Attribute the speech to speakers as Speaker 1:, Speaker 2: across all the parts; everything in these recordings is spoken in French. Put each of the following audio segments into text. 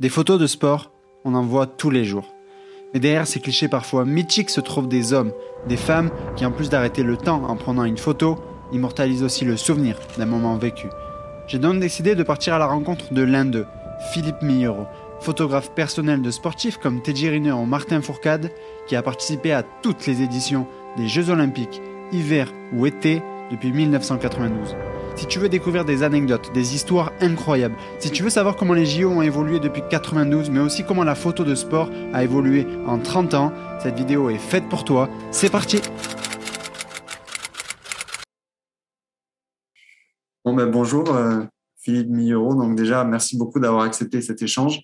Speaker 1: Des photos de sport, on en voit tous les jours. Mais derrière ces clichés parfois mythiques se trouvent des hommes, des femmes qui en plus d'arrêter le temps en prenant une photo, immortalisent aussi le souvenir d'un moment vécu. J'ai donc décidé de partir à la rencontre de l'un d'eux, Philippe Millero, photographe personnel de sportifs comme Teddy Riner ou Martin Fourcade, qui a participé à toutes les éditions des Jeux Olympiques, hiver ou été, depuis 1992. Si tu veux découvrir des anecdotes, des histoires incroyables, si tu veux savoir comment les JO ont évolué depuis 92, mais aussi comment la photo de sport a évolué en 30 ans, cette vidéo est faite pour toi. C'est parti Bon ben bonjour euh, Philippe Millero. Donc déjà merci beaucoup d'avoir accepté cet échange,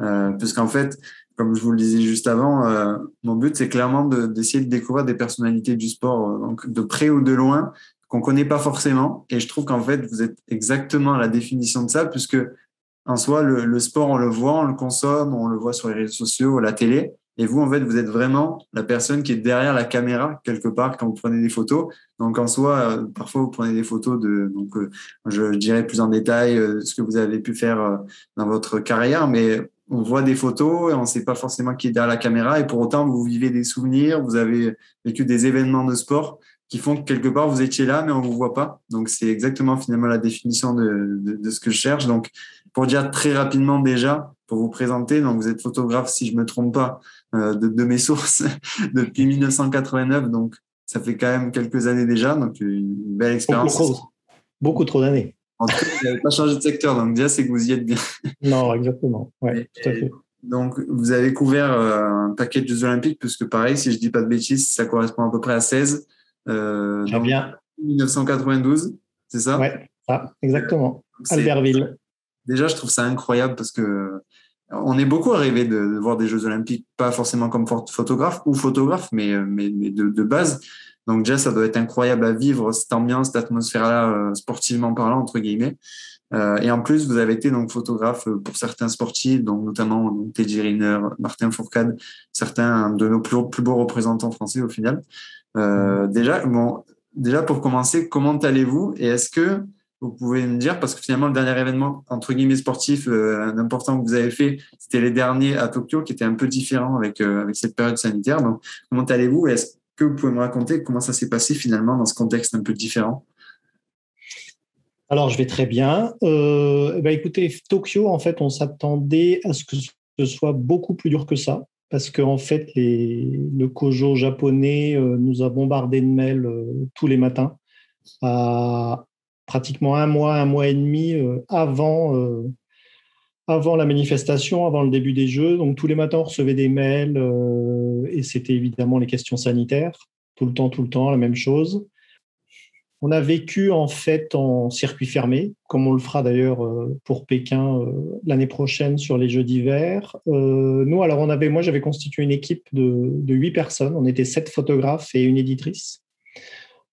Speaker 1: euh, puisqu'en fait, comme je vous le disais juste avant, euh, mon but c'est clairement d'essayer de, découvrir des personnalités du sport, euh, donc de près ou de loin, qu'on connaît pas forcément. Et je trouve qu'en fait, vous êtes exactement la définition de ça, puisque en soi, le, sport, on le voit, on le consomme, on le voit sur les réseaux sociaux, la télé. Et vous, en fait, vous êtes vraiment la personne qui est derrière la caméra quelque part quand vous prenez des photos. Donc en soi, euh, parfois vous prenez des photos de, donc euh, je, dirais plus en détail euh, ce que vous avez pu faire dans votre carrière, mais on voit des photos et on ne sait pas forcément qui est derrière la caméra. Et pour autant, vous vivez des souvenirs, vous avez vécu des événements de sport qui font que quelque part vous étiez là, mais on vous voit pas. Donc c'est exactement finalement la définition de, de, de, ce que je cherche. Donc pour dire très rapidement déjà, pour vous présenter, donc vous êtes photographe, si je me trompe pas, euh, de, de, mes sources depuis 1989, donc ça fait quand même quelques années déjà, donc une belle expérience.
Speaker 2: Beaucoup trop, beaucoup trop d'années.
Speaker 1: En tout cas, vous n'avez pas changé de secteur, donc déjà c'est que vous y êtes bien.
Speaker 2: Non, exactement. Ouais, tout à fait.
Speaker 1: Donc, vous avez couvert euh, un paquet de Jeux Olympiques, puisque pareil, si je dis pas de bêtises, ça correspond à peu près à 16.
Speaker 2: Euh, bien.
Speaker 1: 1992, c'est ça?
Speaker 2: Oui, exactement. Albertville.
Speaker 1: Déjà, je trouve ça incroyable parce que on est beaucoup à rêver de, voir des Jeux Olympiques, pas forcément comme photographe ou photographe, mais, mais, de, base. Donc déjà, ça doit être incroyable à vivre cette ambiance, cette atmosphère-là, euh, sportivement parlant entre guillemets. Euh, et en plus, vous avez été donc photographe pour certains sportifs, donc notamment donc, Teddy Riner, Martin Fourcade, certains de nos plus, plus beaux représentants français au final. Euh, déjà, bon, déjà pour commencer, comment allez-vous? Et est-ce que vous pouvez me dire parce que finalement le dernier événement entre guillemets sportif euh, important que vous avez fait, c'était les derniers à Tokyo qui étaient un peu différents avec avec cette période sanitaire. Donc comment allez-vous? Est-ce que vous pouvez me raconter comment ça s'est passé finalement dans ce contexte un peu différent?
Speaker 2: Alors, je vais très bien. Euh, bah, écoutez, Tokyo, en fait, on s'attendait à ce que ce soit beaucoup plus dur que ça parce qu'en fait, le Kojo japonais euh, nous a bombardé de mails euh, tous les matins, à pratiquement un mois, un mois et demi avant, avant la manifestation, avant le début des Jeux. Donc tous les matins, on recevait des mails et c'était évidemment les questions sanitaires, tout le temps, tout le temps, la même chose. On a vécu en fait en circuit fermé, comme on le fera d'ailleurs euh, pour Pékin euh, l'année prochaine sur les Jeux d'hiver. Euh, nous, alors on avait, moi j'avais constitué une équipe de huit personnes. On était sept photographes et une éditrice.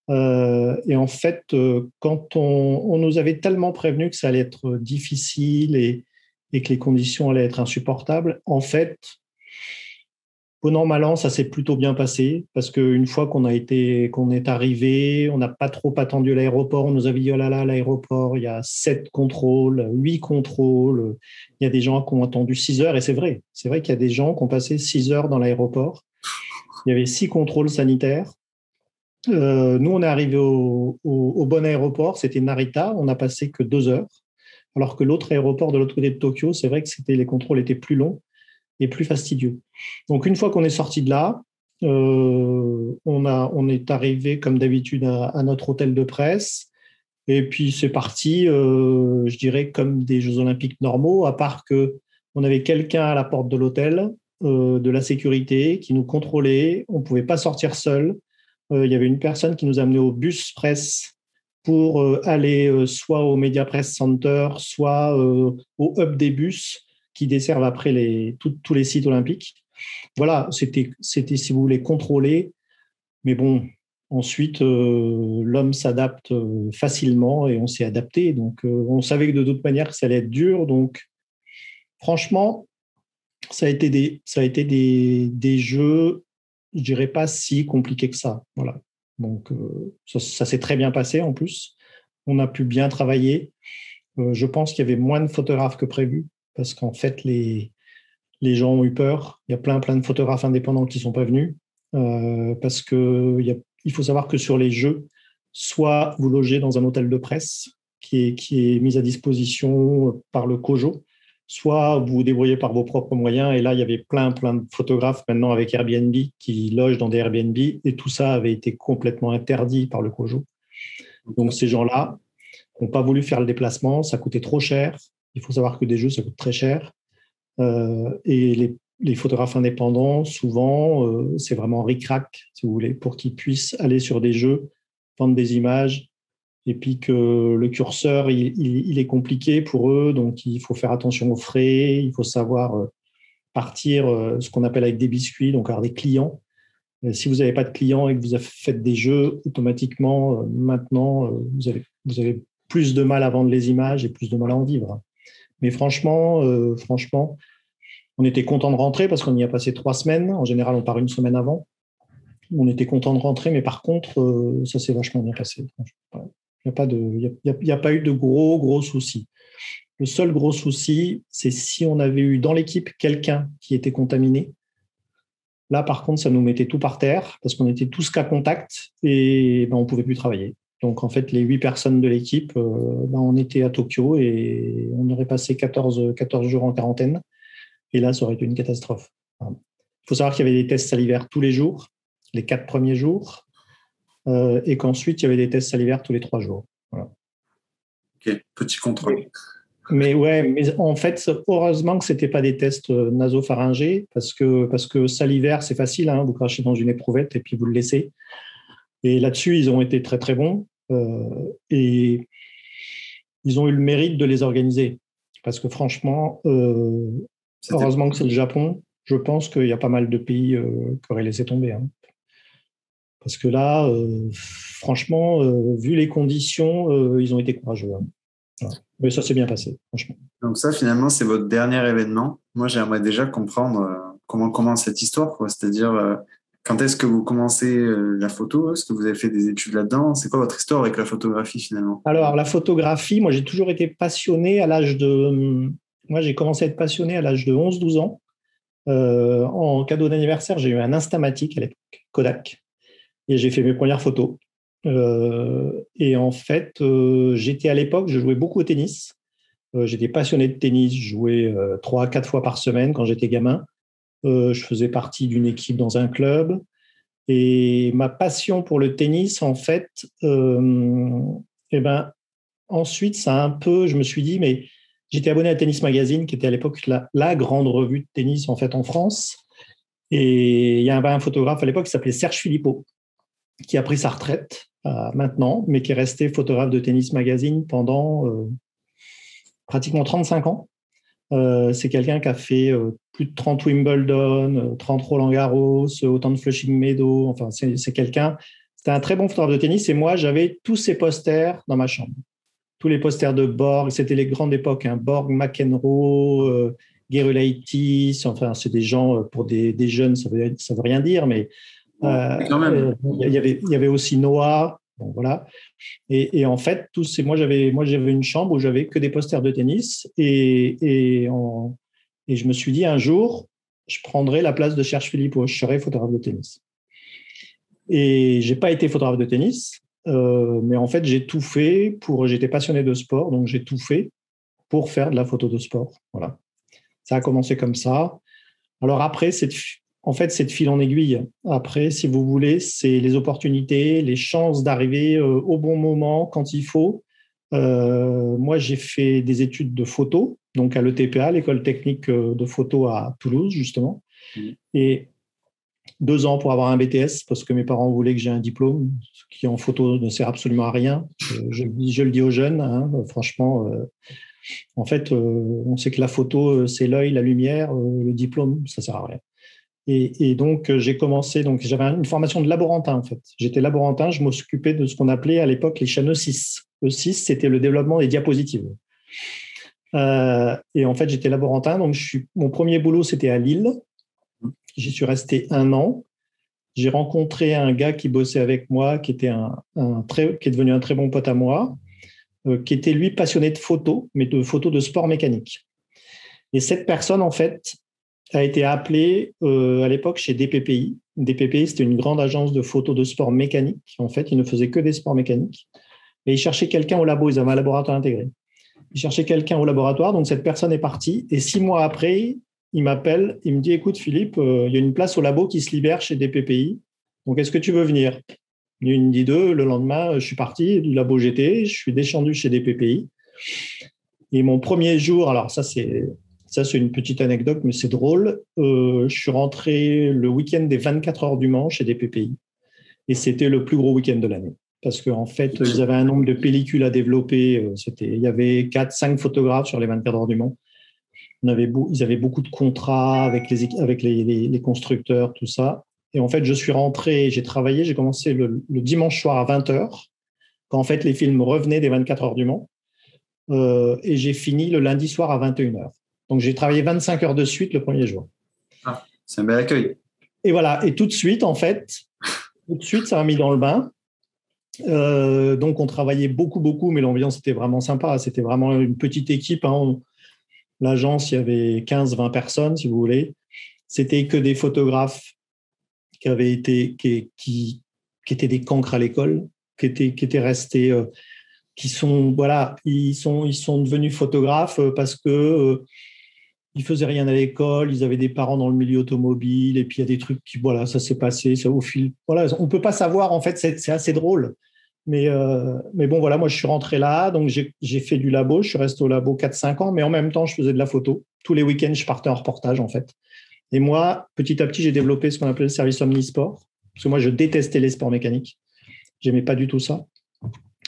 Speaker 2: et en fait, quand on, nous avait tellement prévenu que ça allait être difficile et, et que les conditions allaient être insupportables, en fait, au normalement, ça s'est plutôt bien passé parce qu'une fois qu'on a été, qu'on est arrivé, on n'a pas trop attendu l'aéroport. On nous avait dit oh là là, l'aéroport, il y a sept contrôles, huit contrôles. Il y a des gens qui ont attendu six heures et c'est vrai. C'est vrai qu'il y a des gens qui ont passé six heures dans l'aéroport. Il y avait six contrôles sanitaires. Euh, nous, on est arrivé au, bon aéroport, c'était Narita. On n'a passé que deux heures, alors que l'autre aéroport de l'autre côté de Tokyo, c'est vrai que les contrôles étaient plus longs et plus fastidieux. Donc une fois qu'on est sorti de là, euh, on, a, on est arrivé comme d'habitude à, notre hôtel de presse. Et puis c'est parti, euh, je dirais, comme des Jeux olympiques normaux, à part que on avait quelqu'un à la porte de l'hôtel, euh, de la sécurité, qui nous contrôlait. On ne pouvait pas sortir seul. il y avait une personne qui nous amenait au bus presse pour aller soit au Media Press Center, soit au hub des bus qui desservent après tous les sites olympiques. Voilà, c'était, si vous voulez, contrôler. Mais bon, ensuite, euh, l'homme s'adapte euh, facilement et on s'est adapté. Donc, euh, on savait que de toute manière, ça allait être dur. Donc, franchement, ça a été des jeux, je dirais pas si compliqués que ça. Voilà. Donc, ça, ça s'est très bien passé en plus. On a pu bien travailler. je pense qu'il y avait moins de photographes que prévu parce qu'en fait, les, gens ont eu peur. Il y a plein, plein de photographes indépendants qui ne sont pas venus, parce qu'il il faut savoir que sur les jeux, soit vous logez dans un hôtel de presse qui est, qui est mis à disposition par le COJO, soit vous vous débrouillez par vos propres moyens. Et là, il y avait plein, plein de photographes maintenant avec Airbnb qui logent dans des Airbnb et tout ça avait été complètement interdit par le COJO. Donc, ces gens-là n'ont pas voulu faire le déplacement, ça coûtait trop cher. Il faut savoir que des jeux, ça coûte très cher. Euh, et les, photographes indépendants, souvent, euh, c'est vraiment ric-rac, si vous voulez, pour qu'ils puissent aller sur des jeux, vendre des images, et puis que le curseur, il, est compliqué pour eux, donc il faut faire attention aux frais, il faut savoir euh, partir ce qu'on appelle avec des biscuits, donc avoir des clients. Si vous n'avez pas de clients et que vous faites des jeux, automatiquement, maintenant, vous avez, vous avez plus de mal à vendre les images et plus de mal à en vivre. Mais franchement, franchement, on était content de rentrer parce qu'on y a passé trois semaines. En général, on part une semaine avant. On était content de rentrer, mais par contre, ça s'est vachement bien passé. Il n'y a, pas a, pas eu de gros, gros soucis. Le seul gros souci, c'est si on avait eu dans l'équipe quelqu'un qui était contaminé. Là, par contre, ça nous mettait tout par terre parce qu'on était tous cas contact et ben, on ne pouvait plus travailler. Donc, en fait, les huit personnes de l'équipe, euh, ben, on était à Tokyo et on aurait passé 14, 14 jours en quarantaine. Et là, ça aurait été une catastrophe. Il faut savoir qu'il y avait des tests salivaires tous les jours, les quatre premiers jours. Euh, et qu'ensuite, il y avait des tests salivaires tous les trois jours.
Speaker 1: Ok, petit contrôle.
Speaker 2: Mais ouais, mais en fait, heureusement que c'était pas des tests euh, nasopharyngés parce que parce que salivaire c'est facile, hein, vous crachez dans une éprouvette et puis vous le laissez. Et là-dessus, ils ont été très très bons et ils ont eu le mérite de les organiser parce que franchement, heureusement que c'est le Japon. Je pense qu'il y a pas mal de pays qui auraient laissé tomber. Hein. Parce que là, euh, franchement, euh, vu les conditions, euh, ils ont été courageux. Hein. Mais ça s'est bien passé, franchement.
Speaker 1: Donc ça, finalement, c'est votre dernier événement. Moi, j'aimerais déjà comprendre comment commence cette histoire. C'est-à-dire, quand est-ce que vous commencez la photo Est-ce que vous avez fait des études là-dedans? C'est quoi votre histoire avec la photographie, finalement?
Speaker 2: Alors, la photographie, moi, j'ai toujours été passionné à l'âge de... Moi, j'ai commencé à être passionné à l'âge de 11-12 ans. en cadeau d'anniversaire, j'ai eu un Instamatic à l'époque, Kodak et j'ai fait mes premières photos. Euh, et en fait, euh, j'étais à l'époque, je jouais beaucoup au tennis. Euh, j'étais passionné de tennis, je jouais trois, quatre fois par semaine quand j'étais gamin. Je faisais partie d'une équipe dans un club. Et ma passion pour le tennis, en fait, eh ben, ensuite, ça a un peu, je me suis dit, mais j'étais abonné à Tennis Magazine, qui était à l'époque la, grande revue de tennis en fait en France. Et il y avait un photographe à l'époque qui s'appelait Serge Philippot, qui a pris sa retraite euh, maintenant, mais qui est resté photographe de Tennis Magazine pendant euh, pratiquement 35 ans. Euh, c'est quelqu'un qui a fait plus de 30 Wimbledon, 30 Roland Garros, autant de Flushing Meadows. Enfin, c'est quelqu'un. C'était un très bon photographe de tennis. Et moi, j'avais tous ces posters dans ma chambre. Tous les posters de Borg. C'était les grandes époques. Hein. Borg, McEnroe, euh, Gerulaitis. Enfin, c'est des gens, pour des, des jeunes, ça ne veut, ça veut rien dire, mais euh, euh, il y, avait, il y avait aussi Noah. Voilà. Et, en fait, tous ces, moi, j'avais, moi, j'avais une chambre où j'avais que des posters de tennis. Et, et, et je me suis dit, un jour, je prendrai la place de Cherche Philippe, je serai photographe de tennis. Et j'ai pas été photographe de tennis, euh, mais en fait, j'ai tout fait pour. J'étais passionné de sport, donc j'ai tout fait pour faire de la photo de sport. Voilà. Ça a commencé comme ça. Alors après, c'est en fait, c'est de fil en aiguille. Après, si vous voulez, c'est les opportunités, les chances d'arriver euh, au bon moment quand il faut. Euh, moi, j'ai fait des études de photo, donc à l'ETPA, l'école technique euh, de photo à Toulouse, justement. Mmh. Et deux ans pour avoir un BTS, parce que mes parents voulaient que j'ai un diplôme, ce qui en photo ne sert absolument à rien. Je, je le dis aux jeunes, hein, franchement. en fait, on sait que la photo, c'est l'œil, la lumière, le diplôme, ça sert à rien. Et, donc, euh, j'ai commencé, donc j'avais une formation de laborantin en fait. J'étais laborantin, je m'occupais de ce qu'on appelait à l'époque les chaînes E6. E6, c'était le développement des diapositives. Euh, et en fait, j'étais laborantin, donc mon premier boulot, c'était à Lille. J'y suis resté un an. J'ai rencontré un gars qui bossait avec moi, qui, était un, qui est devenu un très bon pote à moi, euh, qui était lui passionné de photos, mais de photos de sport mécanique. Et cette personne, en fait, a été appelée à l'époque chez DPPI. DPPI, c'était une grande agence de photos de sport mécanique. En fait, ils ne faisaient que des sports mécaniques. Et ils cherchaient quelqu'un au labo. Ils avaient un laboratoire intégré. Ils cherchaient quelqu'un au laboratoire. Donc, cette personne est partie. Et six mois après, il m'appelle. Il me dit Écoute, Philippe, il y a une place au labo qui se libère chez DPPI. Donc, est-ce que tu veux venir? Une dit deux. Le lendemain, je suis parti du labo GT. Je suis descendu chez DPPI. Et mon premier jour, alors ça, c'est ça, c'est une petite anecdote, mais c'est drôle. Euh, je suis rentré le week-end des 24 heures du Mans chez DPPI. Et c'était le plus gros week-end de l'année. Parce qu'en fait, ils avaient un nombre de pellicules à développer. Euh, il y avait 4, 5 photographes sur les 24 heures du Mans. Ils avaient beaucoup de contrats avec, les, constructeurs, tout ça. Et en fait, je suis rentré, j'ai travaillé, j'ai commencé le, dimanche soir à 20h, quand en fait les films revenaient des 24 heures du Mans. Euh, et j'ai fini le lundi soir à 21h. Donc, j'ai travaillé 25 heures de suite le premier jour.
Speaker 1: Ah, c'est un bel accueil.
Speaker 2: Et voilà. Et tout de suite, en fait, tout de suite, ça m'a mis dans le bain. Euh, donc, on travaillait beaucoup, beaucoup, mais l'ambiance était vraiment sympa. C'était vraiment une petite équipe. Hein. L'agence, il y avait 15-20 personnes, si vous voulez. C'était que des photographes qui avaient été, qui, qui, étaient des cancres à l'école, qui étaient, qui étaient restés, euh, qui sont, voilà, ils sont, ils sont devenus photographes parce que ils faisaient rien à l'école, ils avaient des parents dans le milieu automobile, et puis il y a des trucs qui, voilà, ça s'est passé, ça au fil. Voilà, on peut pas savoir, en fait, c'est assez drôle. Mais, euh, mais bon, voilà, moi, je suis rentré là, donc j'ai fait du labo, je suis resté au labo 4-5 ans, mais en même temps, je faisais de la photo. Tous les week-ends, je partais en reportage, en fait. Et moi, petit à petit, j'ai développé ce qu'on appelait le service omnisport, parce que moi, je détestais les sports mécaniques. J'aimais pas du tout ça.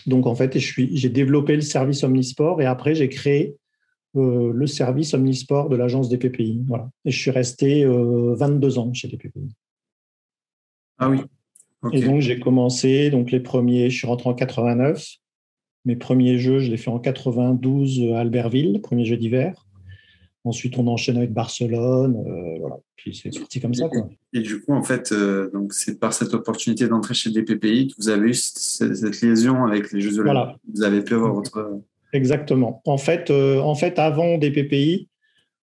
Speaker 2: Donc, en fait, j'ai développé le service omnisport et après, j'ai créé euh, le service omnisport de l'agence des PPI. Voilà. Et je suis resté 22 euh, ans chez DPPI.
Speaker 1: Ah oui.
Speaker 2: Et donc, j'ai commencé, donc les premiers, je suis rentré en 89. Mes premiers jeux, je les fait en 92 à Albertville, premier jeu d'hiver. Ensuite, on enchaîne avec Barcelone. Euh, voilà. Puis c'est sorti comme ça. Quoi.
Speaker 1: Et, du coup, en fait, donc c'est par cette opportunité d'entrer chez DPPI que vous avez eu cette, liaison avec les Jeux Olympiques. Vous avez pu avoir votre
Speaker 2: Exactement. En fait, euh, en fait avant des PPI,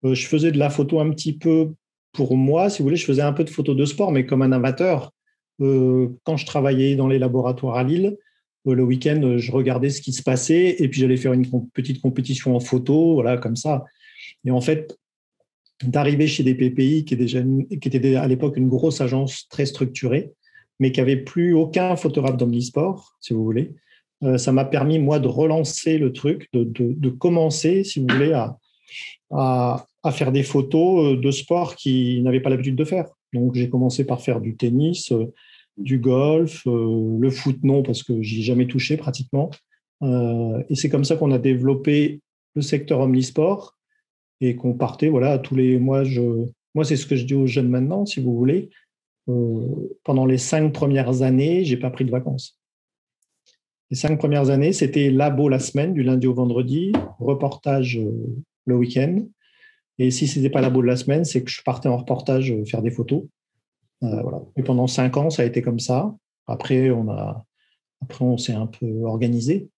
Speaker 2: euh, je faisais de la photo un petit peu pour moi, si vous voulez, je faisais un peu de photo de sport, mais comme un amateur. Euh, quand je travaillais dans les laboratoires à Lille, le week-end, je regardais ce qui se passait et puis j'allais faire une petite compétition en photo, voilà, comme ça. Et en fait, d'arriver chez des PPI, qui, était à l'époque une grosse agence très structurée, mais qui n'avait plus aucun photographe d'omnisport, si vous voulez, ça m'a permis, moi, de relancer le truc, de, commencer, si vous voulez, à, à, faire des photos euh, de sport qui n'avaient pas l'habitude de faire. Donc, j'ai commencé par faire du tennis, euh, du golf, le foot, non, parce que j'y ai jamais touché pratiquement. et c'est comme ça qu'on a développé le secteur omnisport et qu'on partait, voilà, tous les mois. Je, moi, c'est ce que je dis aux jeunes maintenant, si vous voulez. pendant les cinq premières années, j'ai pas pris de vacances. Les cinq premières années, c'était labo la semaine, du lundi au vendredi, reportage euh, le week-end. Et si ce n'était pas labo de la semaine, c'est que je partais en reportage euh, faire des photos. Euh, voilà. Et pendant cinq ans, ça a été comme ça. Après, on a, après, on s'est un peu organisé.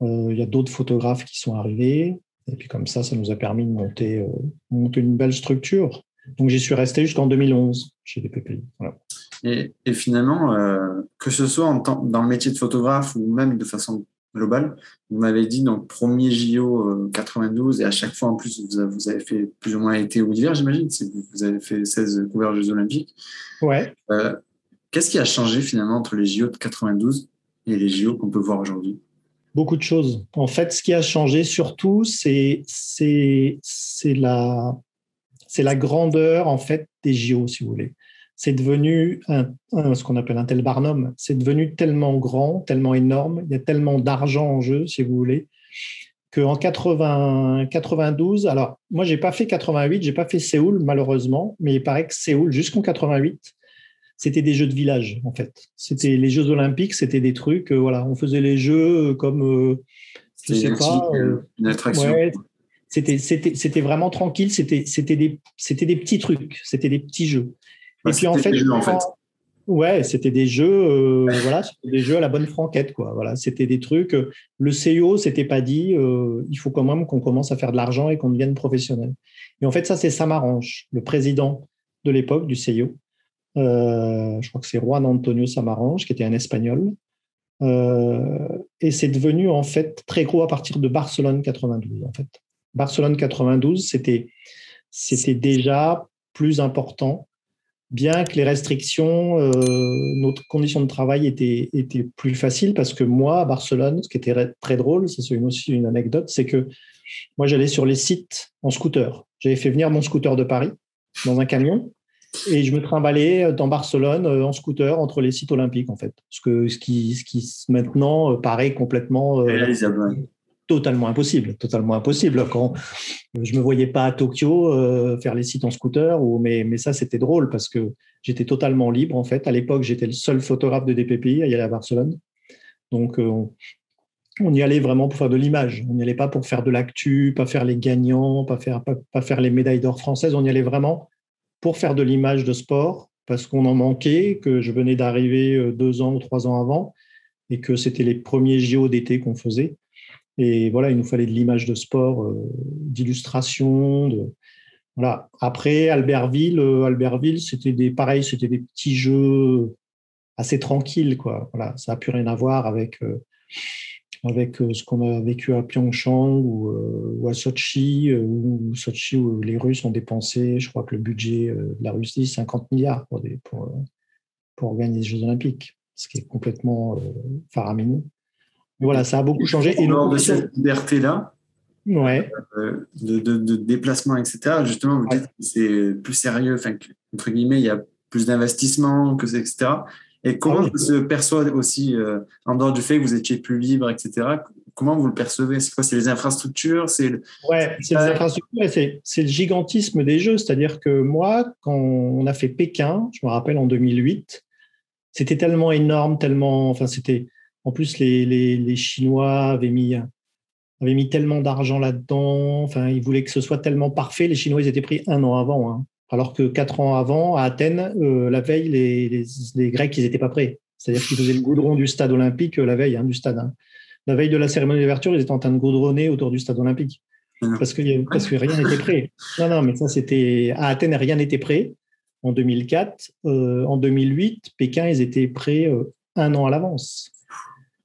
Speaker 2: Il y a d'autres photographes qui sont arrivés. Et puis comme ça, ça nous a permis de monter, monter une belle structure. Donc j'y suis resté jusqu'en 2011 chez les PPI. Voilà.
Speaker 1: Et, finalement, euh, que ce soit en dans le métier de photographe ou même de façon globale, vous m'avez dit donc premier JO 92 et à chaque fois en plus vous avez, fait plus ou moins été ou hiver, j'imagine, vous avez fait 16 couverts Jeux Olympiques.
Speaker 2: Ouais.
Speaker 1: Euh, qu'est-ce qui a changé finalement entre les JO de 92 et les JO qu'on peut voir aujourd'hui?
Speaker 2: Beaucoup de choses. En fait, ce qui a changé surtout, c'est la, la grandeur en fait des JO, si vous voulez c'est devenu ce qu'on appelle un tel barnum. C'est devenu tellement grand, tellement énorme, il y a tellement d'argent en jeu, si vous voulez, qu'en 92, alors moi, j'ai pas fait 88, j'ai pas fait Séoul, malheureusement, mais il paraît que Séoul, jusqu'en 88, c'était des jeux de village, en fait. C'était les Jeux Olympiques, c'était des trucs, euh, voilà, on faisait les jeux comme, euh, je sais pas.
Speaker 1: Euh, une attraction.
Speaker 2: c'était vraiment tranquille, c'était des, des petits trucs, c'était des petits jeux et puis en fait, Ouais, c'était des jeux, euh, voilà, c'était des jeux à la bonne franquette, quoi. Voilà, c'était des trucs. Euh, le CEO s'était pas dit, euh, il faut quand même qu'on commence à faire de l'argent et qu'on devienne professionnel. Et en fait, ça, c'est Samaranch, le président de l'époque du CEO. je crois que c'est Juan Antonio Samaranch, qui était un Espagnol. et c'est devenu en fait très gros à partir de Barcelone 92. En fait, Barcelone 92, c'était c'était déjà plus important bien que les restrictions, euh, notre condition de travail était, était plus facile parce que moi, à Barcelone, ce qui était très drôle, c'est aussi une anecdote, c'est que moi, j'allais sur les sites en scooter. J'avais fait venir mon scooter de Paris dans un camion et je me trimballais dans Barcelone euh, en scooter entre les sites olympiques, en fait. Ce, que, ce, qui, ce qui maintenant paraît complètement totalement impossible, totalement impossible. Quand je me voyais pas à Tokyo euh, faire les sites en scooter, ou, mais, mais ça c'était drôle parce que j'étais totalement libre en fait. À l'époque, j'étais le seul photographe de DPPI à y aller à Barcelone, donc euh, on, y allait vraiment pour faire de l'image. On n'y allait pas pour faire de l'actu, pas faire les gagnants, pas faire pas, faire les médailles d'or françaises. On y allait vraiment pour faire de l'image de sport parce qu'on en manquait, que je venais d'arriver euh, deux ans ou trois ans avant et que c'était les premiers JO d'été qu'on faisait. Et voilà, il nous fallait de l'image de sport, euh, d'illustration. Voilà. Après, Albertville, euh, Albertville, c'était des, pareil, c'était des petits jeux assez tranquilles, quoi. Voilà, ça n'a plus rien à voir avec, euh, avec ce qu'on a vécu à Pyeongchang ou, à Sochi, où, Sochi, où les Russes ont dépensé, je crois que le budget de la Russie, 50 milliards pour, pour organiser les Jeux Olympiques, ce qui est complètement faramineux voilà, ça a beaucoup changé.
Speaker 1: Et lors de cette liberté-là,
Speaker 2: ouais.
Speaker 1: Euh, de, de, déplacement, etc., justement, vous dites que c'est plus sérieux, enfin, entre guillemets, il y a plus d'investissement, que etc. Et comment ah se perçoit aussi, euh, en dehors du fait que vous étiez plus libre, etc., comment vous le percevez? C'est quoi? C'est les infrastructures?
Speaker 2: C'est Ouais, c'est les infrastructures et c'est le gigantisme des jeux. C'est-à-dire que moi, quand on a fait Pékin, je me rappelle en 2008, c'était tellement énorme, tellement. Enfin, c'était en plus, les, Chinois avaient mis, avaient mis tellement d'argent là-dedans. Enfin, ils voulaient que ce soit tellement parfait. Les Chinois, ils étaient pris un an avant. Hein. Alors que quatre ans avant, à Athènes, euh, la veille, les, Grecs, ils n'étaient pas prêts. C'est-à-dire qu'ils faisaient le goudron du stade olympique euh, la veille, hein, du stade. Hein. La veille de la cérémonie d'ouverture, ils étaient en train de goudronner autour du stade olympique. Parce que, parce que rien n'était prêt. Non, non, mais ça, c'était. À Athènes, rien n'était prêt en 2004. Euh, en 2008, Pékin, ils étaient prêts un an à l'avance.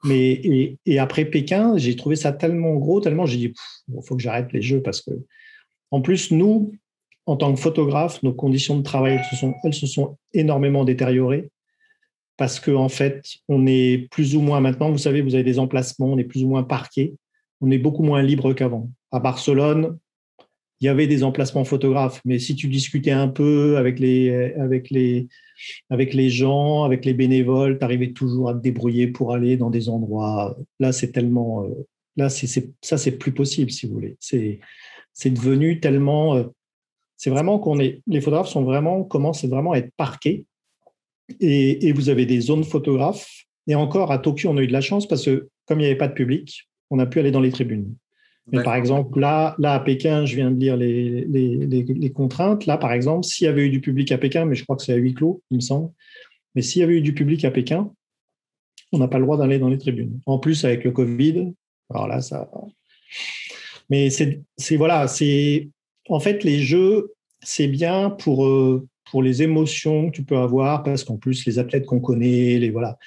Speaker 2: Mais et, après Pékin, j'ai trouvé ça tellement gros, tellement j'ai dit il faut que j'arrête les jeux parce que en plus nous, en tant que photographes, nos conditions de travail elles se sont, elles se sont énormément détériorées parce que en fait, on est plus ou moins maintenant, vous savez, vous avez des emplacements, on est plus ou moins parqués, on est beaucoup moins libre qu'avant. À Barcelone, il y avait des emplacements photographes, mais si tu discutais un peu avec les, avec les, avec les gens, avec les bénévoles, tu arrivais toujours à te débrouiller pour aller dans des endroits. Là, c'est tellement. Euh, là, c'est, ça, c'est plus possible, si vous voulez. C'est, c'est devenu tellement. Euh, c'est vraiment qu'on est. Les photographes sont vraiment, commencent vraiment à être parqués. Et, et vous avez des zones photographes. Et encore, à Tokyo, on a eu de la chance parce que, comme il n'y avait pas de public, on a pu aller dans les tribunes. Mais par exemple, là, là, à Pékin, je viens de lire les, les, contraintes. Là, par exemple, s'il y avait eu du public à Pékin, mais je crois que c'est à huis clos, il me semble, mais s'il y avait eu du public à Pékin, on n'a pas le droit d'aller dans les tribunes. En plus, avec le Covid, alors là, ça. Mais c'est voilà, c'est en fait les jeux, c'est bien pour euh, pour les émotions que tu peux avoir, parce qu'en plus les athlètes qu'on connaît, les voilà.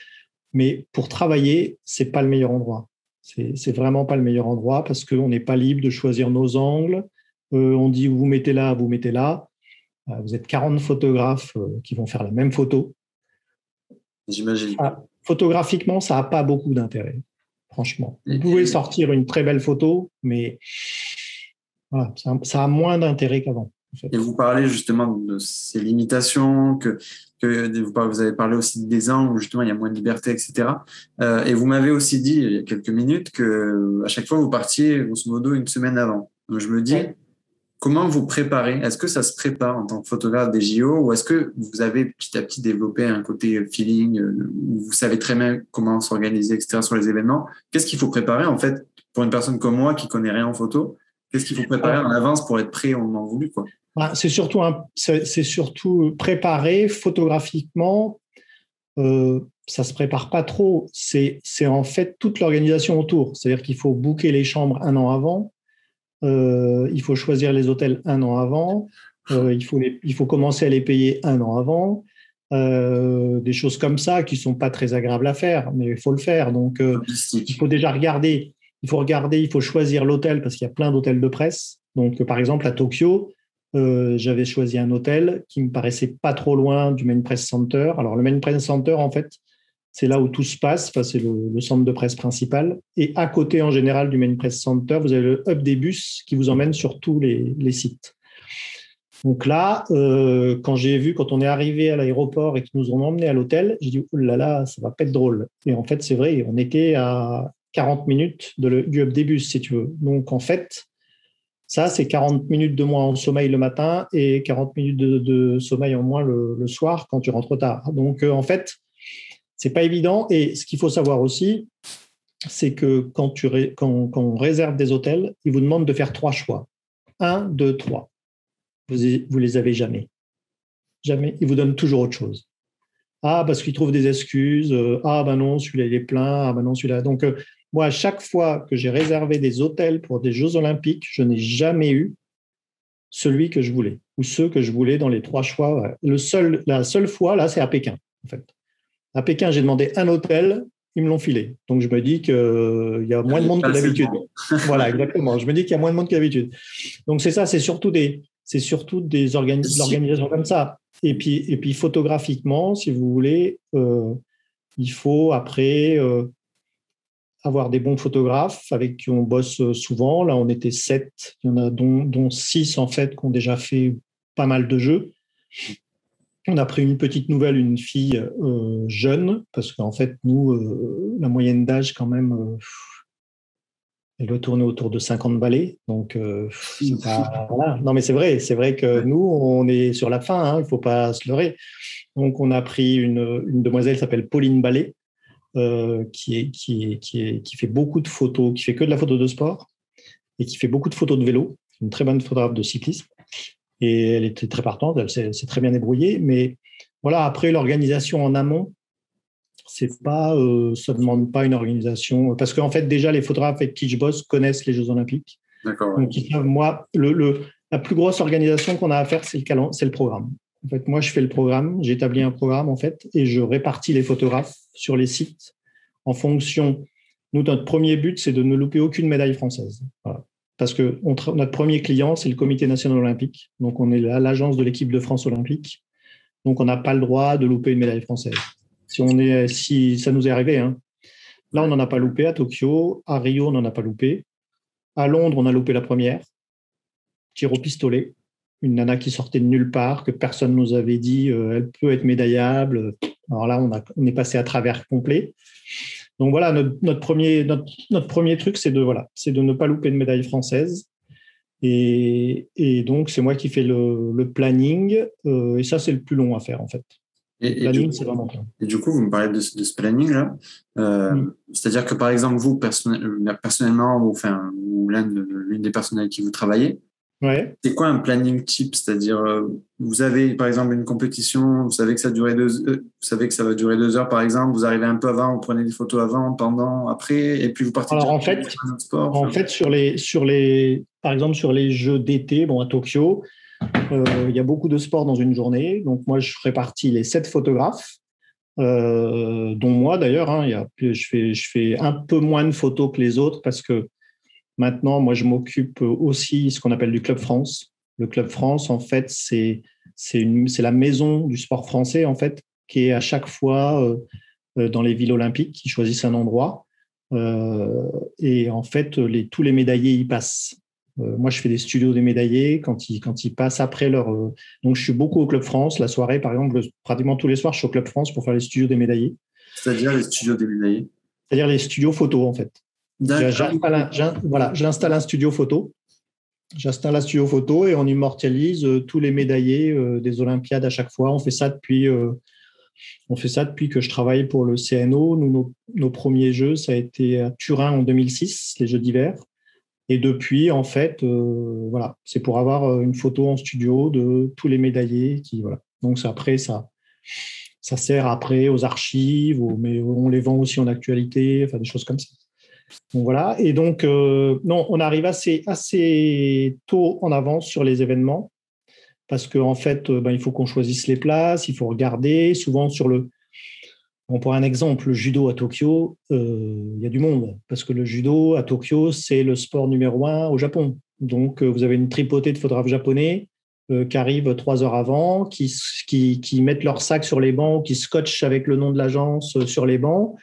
Speaker 2: Mais pour travailler, c'est pas le meilleur endroit. C'est vraiment pas le meilleur endroit parce qu'on n'est pas libre de choisir nos angles. Euh, on dit vous mettez là, vous mettez là. Euh, vous êtes 40 photographes euh, qui vont faire la même photo.
Speaker 1: J'imagine.
Speaker 2: Ah, photographiquement, ça n'a pas beaucoup d'intérêt, franchement. Vous pouvez sortir une très belle photo, mais voilà, ça, a moins d'intérêt qu'avant.
Speaker 1: Et vous parlez justement de ces limitations, que que vous avez parlé aussi des angles où justement il y a moins de liberté, etc. Euh, et vous m'avez aussi dit il y a quelques minutes que à chaque fois vous partiez grosso modo une semaine avant. Donc je me dis comment vous préparez? Est-ce que ça se prépare en tant que photographe des JO ou est-ce que vous avez petit à petit développé un côté feeling euh, où vous savez très bien comment s'organiser, etc. sur les événements? Qu'est-ce qu'il faut préparer en fait pour une personne comme moi qui connaît rien en photo? Qu'est-ce qu'il faut préparer en avance pour être prêt au moment voulu quoi?
Speaker 2: C'est surtout, c'est surtout préparé photographiquement euh, ça se prépare pas trop. C'est en fait toute l'organisation autour. C'est-à-dire qu'il faut booker les chambres un an avant, euh, il faut choisir les hôtels un an avant, euh, il, faut il faut commencer à les payer un an avant. Euh, des choses comme ça qui sont pas très agréables à faire, mais il faut le faire. Donc, il faut déjà regarder. Il faut regarder, il faut choisir l'hôtel parce qu'il y a plein d'hôtels de presse. Donc, par exemple, à Tokyo, j'avais choisi un hôtel qui me paraissait pas trop loin du Main Press Center. Alors, le Main Press Center, en fait, c'est là où tout se passe. C'est le, centre de presse principal. Et à côté, en général, du Main Press Center, vous avez le hub des bus qui vous emmène sur tous les, sites. Donc là, euh, quand j'ai vu, quand on est arrivé à l'aéroport et qu'ils nous ont emmenés à l'hôtel, j'ai dit, oh là là, ça va pas être drôle. Et en fait, c'est vrai, on était à 40 minutes du hub des bus, si tu veux. Donc en fait, ça, c'est 40 minutes de moins en sommeil le matin et 40 minutes de, sommeil en moins le, soir quand tu rentres tard. Donc euh, en fait, c'est pas évident. Et ce qu'il faut savoir aussi, c'est que quand, tu on réserve des hôtels, ils vous demandent de faire trois choix. Un, deux, trois. Vous, vous les avez jamais. Jamais. Ils vous donnent toujours autre chose. Ah, parce qu'ils trouvent des excuses. Euh, ah, ben non, celui-là, il est plein. Ah, ben non, celui-là. Donc, euh, moi, à chaque fois que j'ai réservé des hôtels pour des Jeux Olympiques, je n'ai jamais eu celui que je voulais ou ceux que je voulais dans les trois choix. Le seul, la seule fois, là, c'est à Pékin, en fait. À Pékin, j'ai demandé un hôtel, ils me l'ont filé. Donc je me dis qu'il y a moins de monde que d'habitude. voilà, exactement. Je me dis qu'il y a moins de monde que d'habitude. Donc c'est ça, c'est surtout des, c'est surtout des organisations comme ça. Et puis, et puis photographiquement, si vous voulez, euh, il faut après euh, avoir des bons photographes avec qui on bosse souvent. Là, on était sept. Il y en a dont, dont six en fait qui ont déjà fait pas mal de jeux. On a pris une petite nouvelle, une fille euh, jeune, parce qu'en fait, nous, euh, la moyenne d'âge, quand même, euh, elle doit tourner autour de 50 balais. Donc, Non, mais c'est vrai, c'est vrai que nous, on est sur la fin, hein, il ne faut pas se leurrer. Donc, on a pris une, demoiselle qui s'appelle Pauline Ballet, qui, est, qui, qui, qui fait beaucoup de photos, qui fait que de la photo de sport et qui fait beaucoup de photos de vélo. Une très bonne photographe de cyclisme et elle était très partante, elle s'est très bien débrouillée. Mais voilà, après l'organisation en amont, c'est pas, euh, ça demande pas une organisation parce qu'en fait déjà les photographes avec qui je bosse connaissent les Jeux Olympiques. D'accord. Donc moi, le, la plus grosse organisation qu'on a à faire, c'est le c'est le programme. En fait, moi, je fais le programme, j'établis un programme en fait, et je répartis les photographes sur les sites en fonction. Nous, notre premier but, c'est de ne louper aucune médaille française. Parce que notre premier client, c'est le Comité national olympique. Donc, on est l'agence de l'équipe de France olympique. Donc, on n'a pas le droit de louper une médaille française. Si, on est, si ça nous est arrivé, hein. là, on n'en a pas loupé à Tokyo. À Rio, on n'en a pas loupé. À Londres, on a loupé la première. Tir au pistolet. Une nana qui sortait de nulle part, que personne nous avait dit, euh, elle peut être médaillable. Alors là, on, a, on est passé à travers complet. Donc voilà, notre, premier, notre, premier truc, c'est de, voilà, de ne pas louper de médaille française. Et, donc, c'est moi qui fais le, planning. Euh, et ça, c'est le plus long à faire, en fait.
Speaker 1: Et, c'est vraiment Et du coup, vous me parlez de, ce planning-là. Euh, c'est-à-dire que, par exemple, vous, personnellement, ou, enfin, ou l'une des personnes avec qui vous travaillez, c'est quoi un planning type? C'est-à-dire, euh, vous avez par exemple une compétition, vous savez que ça deux, euh, vous savez que ça va durer deux heures par exemple. Vous arrivez un peu avant, vous prenez des photos avant, pendant, après, et puis vous partez.
Speaker 2: Alors en fait, sport, en fait sur les sur les par exemple sur les Jeux d'été, bon à Tokyo, euh, il y a beaucoup de sports dans une journée. Donc moi je répartis les sept photographes. dont moi d'ailleurs, hein, je, fais, je fais un peu moins de photos que les autres parce que Maintenant, moi, je m'occupe aussi ce qu'on appelle du Club France. Le Club France, en fait, c'est la maison du sport français, en fait, qui est à chaque fois euh, euh, dans les villes olympiques, qui choisissent un endroit. Euh, et en fait, les, tous les médaillés y passent. moi, je fais des studios des médaillés quand ils, quand ils passent après leur. donc, je suis beaucoup au Club France. La soirée, par exemple, pratiquement tous les soirs, je suis au Club France pour faire les studios des médaillés.
Speaker 1: C'est-à-dire les studios des médaillés?
Speaker 2: C'est-à-dire les studios photos, en fait. J'installe un studio photo. J'installe un studio photo et on immortalise euh, tous les médaillés euh, des Olympiades à chaque fois. On fait ça depuis, euh, que je travaille pour le CNO. Nos, premiers jeux, ça a été à Turin en 2006, les Jeux d'hiver. Et depuis, en fait, voilà, c'est pour avoir une photo en studio de tous les médaillés qui, voilà. Donc après, ça, ça sert après aux archives, mais on les vend aussi en actualité, enfin des choses comme ça. Voilà. Et donc, euh, non, on arrive assez, assez tôt en avance sur les événements parce qu'en en fait, ben, il faut qu'on choisisse les places, il faut regarder. Souvent, sur le. On prend un exemple, le judo à Tokyo, euh, il y a du monde parce que le judo à Tokyo, c'est le sport numéro un au Japon. Donc, vous avez une tripotée de photographes japonais qui arrivent trois heures avant, qui, qui, qui, mettent leur sac sur les bancs, qui scotchent avec le nom de l'agence sur les bancs,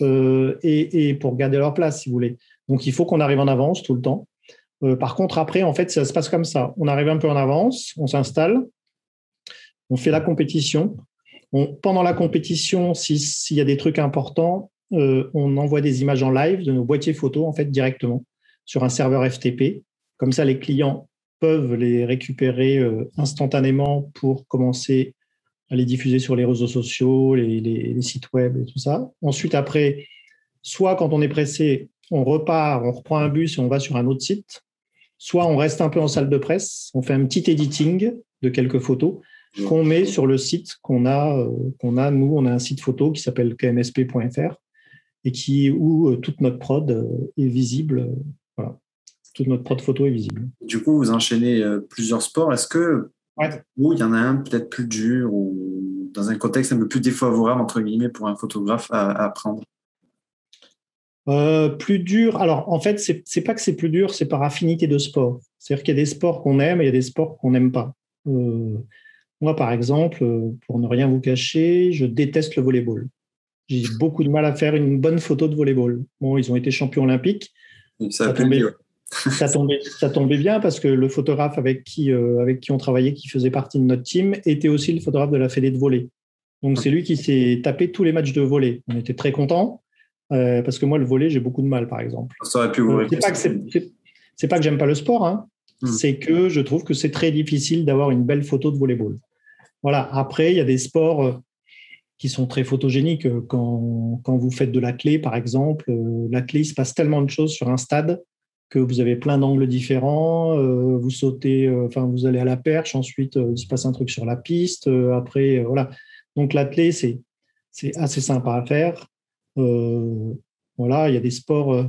Speaker 2: euh, et, pour garder leur place, si vous voulez. Donc, il faut qu'on arrive en avance tout le temps. Euh, par contre, après, en fait, ça se passe comme ça. On arrive un peu en avance, on s'installe, on fait la compétition. pendant la compétition, s'il y a des trucs importants, euh, on envoie des images en live de nos boîtiers photos, en fait, directement sur un serveur FTP. Comme ça, les clients peuvent les récupérer instantanément pour commencer à les diffuser sur les réseaux sociaux, les, sites web et tout ça. Ensuite, après, soit quand on est pressé, on repart, on reprend un bus et on va sur un autre site. Soit on reste un peu en salle de presse, on fait un petit editing de quelques photos qu'on met sur le site qu'on a, euh, qu'on a. Nous, on a un site photo qui s'appelle kmsp.fr et qui où euh, toute notre prod euh, est visible. Voilà, toute notre prod photo est visible.
Speaker 1: Du coup, vous enchaînez plusieurs sports. Est-ce que ou il y en a un peut-être plus dur ou dans un contexte un peu plus défavorable, entre guillemets, pour un photographe à, apprendre
Speaker 2: euh, plus dur. Alors, en fait, c'est, n'est pas que c'est plus dur, c'est par affinité de sport. C'est-à-dire qu'il y a des sports qu'on aime et il y a des sports qu'on n'aime pas. Euh, moi, par exemple, pour ne rien vous cacher, je déteste le volleyball. J'ai beaucoup de mal à faire une bonne photo de volleyball. Bon, ils ont été champions olympiques.
Speaker 1: Ça, a tombé,
Speaker 2: ça tombait, ça tombait bien parce que le photographe avec qui, euh, avec qui on travaillait, qui faisait partie de notre team, était aussi le photographe de la Fédé de volley. Donc c'est lui qui s'est tapé tous les matchs de volley. On était très contents euh, parce que moi le volley j'ai beaucoup de mal par exemple.
Speaker 1: Ça aurait pu vous
Speaker 2: euh, c'est pas pas que j'aime pas le sport, hein. hmm. c'est que je trouve que c'est très difficile d'avoir une belle photo de volleyball. Voilà. Après il y a des sports qui sont très photogéniques. Quand, quand vous faites de la clé, par exemple, la clé, il se passe tellement de choses sur un stade que vous avez plein d'angles différents, euh, vous sautez, euh, enfin vous allez à la perche, ensuite euh, il se passe un truc sur la piste, après voilà. Donc l'athlé c'est c'est assez sympa à faire. voilà, il y a des sports.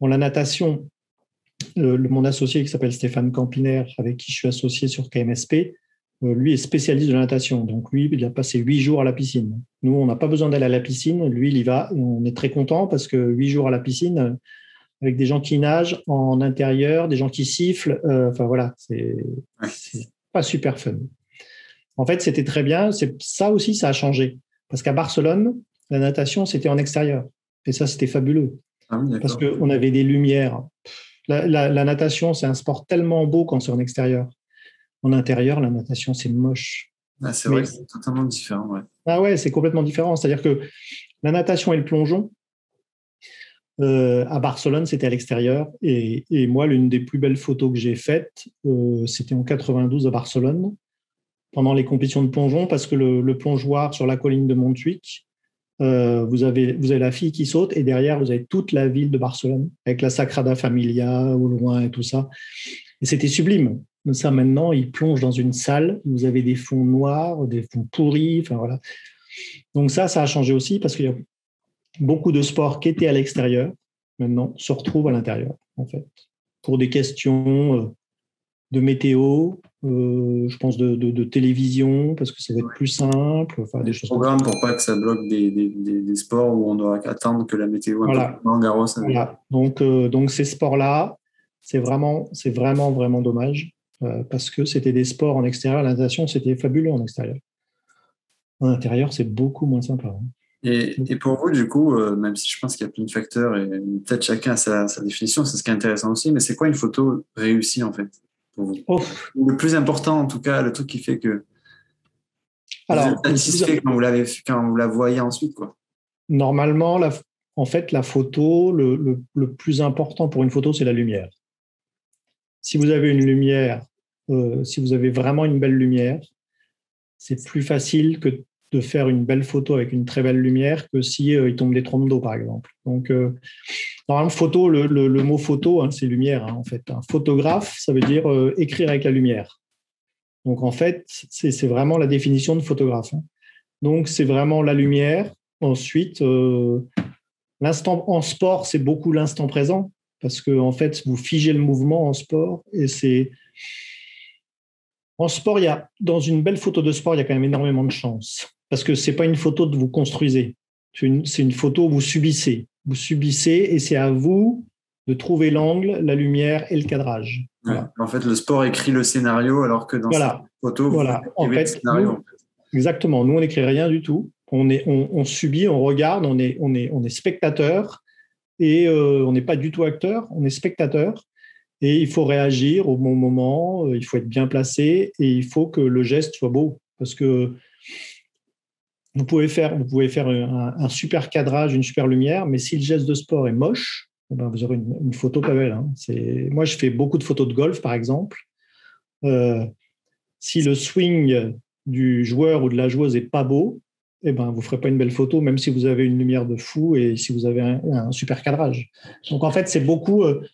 Speaker 2: Bon, la natation, le, mon associé qui s'appelle Stéphane Campiner, avec qui je suis associé sur KMSP, lui est spécialiste de la natation. Donc lui, il a passé huit jours à la piscine. Nous, on n'a pas besoin d'aller à la piscine. Lui, il y va. on est très content parce que huit jours à la piscine, avec des gens qui nagent en intérieur, des gens qui sifflent. Euh, enfin voilà, c'est pas super fun. En fait, c'était très bien. C'est ça aussi, ça a changé parce qu'à Barcelone, la natation c'était en extérieur et ça c'était fabuleux ah parce qu'on avait des lumières. La, natation, c'est un sport tellement beau quand c'est en extérieur. En intérieur, la natation, c'est moche.
Speaker 1: Ah, c'est vrai, c'est totalement différent. Ouais.
Speaker 2: Ah ouais, c'est complètement différent. C'est-à-dire que la natation et le plongeon, euh, à Barcelone, c'était à l'extérieur. Et, moi, l'une des plus belles photos que j'ai faites, euh, c'était en 92 à Barcelone, pendant les compétitions de plongeon, parce que le, plongeoir sur la colline de Montjuic, euh, vous, avez, vous avez la fille qui saute, et derrière, vous avez toute la ville de Barcelone, avec la Sagrada Familia au loin et tout ça. Et c'était sublime. Ça, maintenant, ils plongent dans une salle, vous avez des fonds noirs, des fonds pourris, enfin voilà. Donc ça, ça a changé aussi parce qu'il y a beaucoup de sports qui étaient à l'extérieur, maintenant, se retrouvent à l'intérieur, en fait, pour des questions euh, de météo, euh, je pense de, télévision, parce que ça va être plus simple. Enfin,
Speaker 1: des, choses programmes pour pas que ça bloque des, sports où on doit attendre que la météo
Speaker 2: voilà. voilà. Donc, euh, donc ces sports-là, c'est vraiment, c'est vraiment, vraiment dommage, parce que c'était des sports en extérieur. La natation, c'était fabuleux en extérieur. En intérieur, c'est beaucoup moins sympa. Hein.
Speaker 1: Et, pour vous, du coup, euh, même si je pense qu'il y a plein de facteurs et peut-être chacun a sa, définition, c'est ce qui est intéressant aussi, mais c'est quoi une photo réussie en fait pour vous? Le plus important, en tout cas, le truc qui fait que Alors, vous êtes satisfait quand vous, l'avez, quand vous la voyez ensuite quoi?
Speaker 2: Normalement, la, en fait, la photo, le, le, plus important pour une photo, c'est la lumière. Si vous avez une lumière, euh, si vous avez vraiment une belle lumière, c'est plus facile que de faire une belle photo avec une très belle lumière que si euh, il tombe des trompes d'eau, par exemple. Donc, euh, normalement, photo, le, le, mot photo, hein, c'est lumière, hein, en fait. Un photographe, ça veut dire euh, écrire avec la lumière. Donc, en fait, c'est vraiment la définition de photographe. Hein. Donc, c'est vraiment la lumière. Ensuite, euh, l'instant en sport, c'est beaucoup l'instant présent parce que en fait, vous figez le mouvement en sport et c'est en sport, il y a dans une belle photo de sport, il y a quand même énormément de chance parce que c'est pas une photo de vous construisez, c'est une, une, photo où vous subissez, vous subissez et c'est à vous de trouver l'angle, la lumière et le cadrage.
Speaker 1: En fait, le sport écrit le scénario alors que dans
Speaker 2: voilà.
Speaker 1: cette photo,
Speaker 2: voilà.
Speaker 1: vous
Speaker 2: en fait,
Speaker 1: scénario.
Speaker 2: Nous, Exactement. Nous, on n'écrit rien du tout. On, est, on, on, subit, on regarde, on est, on est, on est spectateur et euh, on n'est pas du tout acteur, on est spectateur. Et il faut réagir au bon moment, euh, il faut être bien placé et il faut que le geste soit beau. Parce que vous pouvez faire, vous pouvez faire un, super cadrage, une super lumière, mais si le geste de sport est moche, eh ben vous aurez une, photo pas belle. Hein. Moi, je fais beaucoup de photos de golf, par exemple. Euh, si le swing du joueur ou de la joueuse est pas beau, eh ben, vous ferez pas une belle photo, même si vous avez une lumière de fou et si vous avez un, super cadrage. Donc, en fait, c'est beaucoup, euh,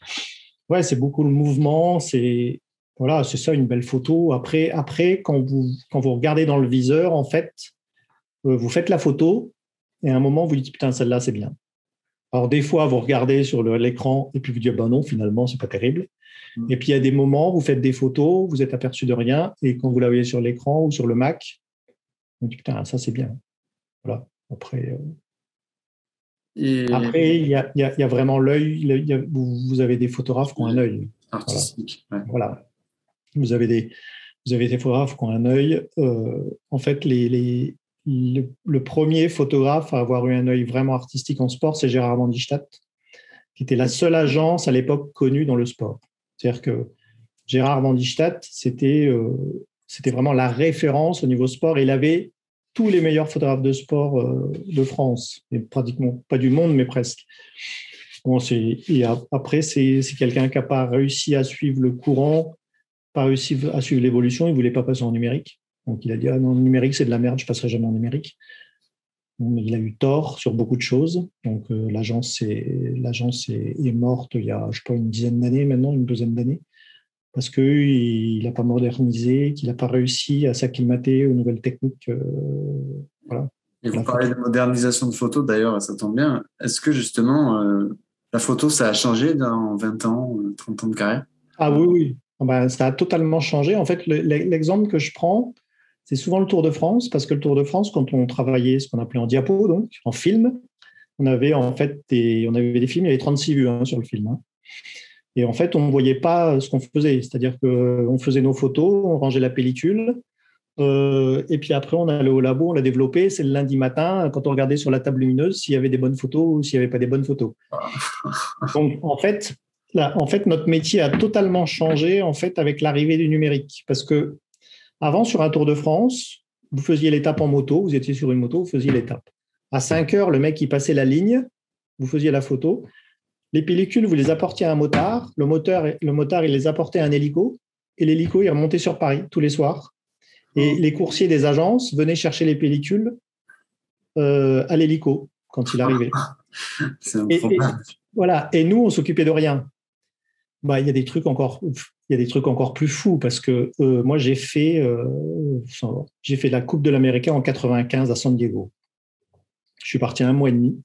Speaker 2: ouais, c'est beaucoup le mouvement, c'est, voilà, c'est ça une belle photo. Après, après, quand vous, quand vous regardez dans le viseur, en fait, vous faites la photo et à un moment, vous dites, putain, celle-là, c'est bien. Alors, des fois, vous regardez sur l'écran et puis vous dites, bah non, finalement, c'est pas terrible. Mmh. Et puis, il y a des moments, vous faites des photos, vous êtes aperçu de rien, et quand vous la voyez sur l'écran ou sur le Mac, vous dites, putain, ça, c'est bien. Voilà. Après, euh...
Speaker 1: Et...
Speaker 2: Après il y a, y, a, y a, vraiment l'œil. Vous avez des photographes qui ont un œil.
Speaker 1: Artistique.
Speaker 2: Voilà. Ouais. voilà. Vous, avez des, vous avez des photographes qui ont un œil. Euh, en fait, les, les, le, premier photographe à avoir eu un œil vraiment artistique en sport, c'est Gérard Mandistadt, qui était la seule agence à l'époque connue dans le sport. C'est-à-dire que Gérard Mandistadt, c'était euh, c'était vraiment la référence au niveau sport. Il avait tous les meilleurs photographes de sport euh, de France, et pratiquement pas du monde, mais presque. Bon, et après, c'est quelqu'un qui n'a pas réussi à suivre le courant, pas réussi à suivre l'évolution. Il voulait pas passer en numérique. Donc il a dit ah non, le numérique c'est de la merde, je passerai jamais en numérique. Mais il a eu tort sur beaucoup de choses. Donc euh, l'agence est l'agence est, est, morte il y a je sais pas une dizaine d'années maintenant, une douzaine d'années, parce que il n'a pas modernisé, qu'il n'a pas réussi à s'acclimater aux nouvelles techniques. Euh, voilà.
Speaker 1: Et vous parlez de modernisation de photos d'ailleurs, ça tombe bien. Est-ce que justement euh, la photo ça a changé dans 20 ans, 30 ans de carrière?
Speaker 2: Ah oui oui. Ben, ça a totalement changé. En fait, l'exemple que je prends, c'est souvent le Tour de France, parce que le Tour de France, quand on travaillait ce qu'on appelait en diapo, donc en film, on avait en fait des, on avait des films, il y avait 36 vues hein, sur le film. Hein. Et en fait, on ne voyait pas ce qu'on faisait. C'est-à-dire qu'on faisait nos photos, on rangeait la pellicule, euh, et puis après, on allait au labo, on l'a développé. C'est le lundi matin, quand on regardait sur la table lumineuse s'il y avait des bonnes photos ou s'il n'y avait pas des bonnes photos. Donc, en fait, là, en fait, notre métier a totalement changé en fait avec l'arrivée du numérique, parce que avant, sur un Tour de France, vous faisiez l'étape en moto, vous étiez sur une moto, vous faisiez l'étape. À 5 heures, le mec, il passait la ligne, vous faisiez la photo. Les pellicules, vous les apportiez à un motard. Le, moteur, le motard, il les apportait à un hélico. Et l'hélico, il remontait sur Paris tous les soirs. Et les coursiers des agences venaient chercher les pellicules euh, à l'hélico quand il arrivait.
Speaker 1: et, et,
Speaker 2: voilà. Et nous, on s'occupait de rien. Bah, il y a des trucs encore, il y a des trucs encore plus fous parce que euh, moi j'ai fait, euh, j'ai fait la Coupe de l'Américain en 95 à San Diego. Je suis parti un mois et demi.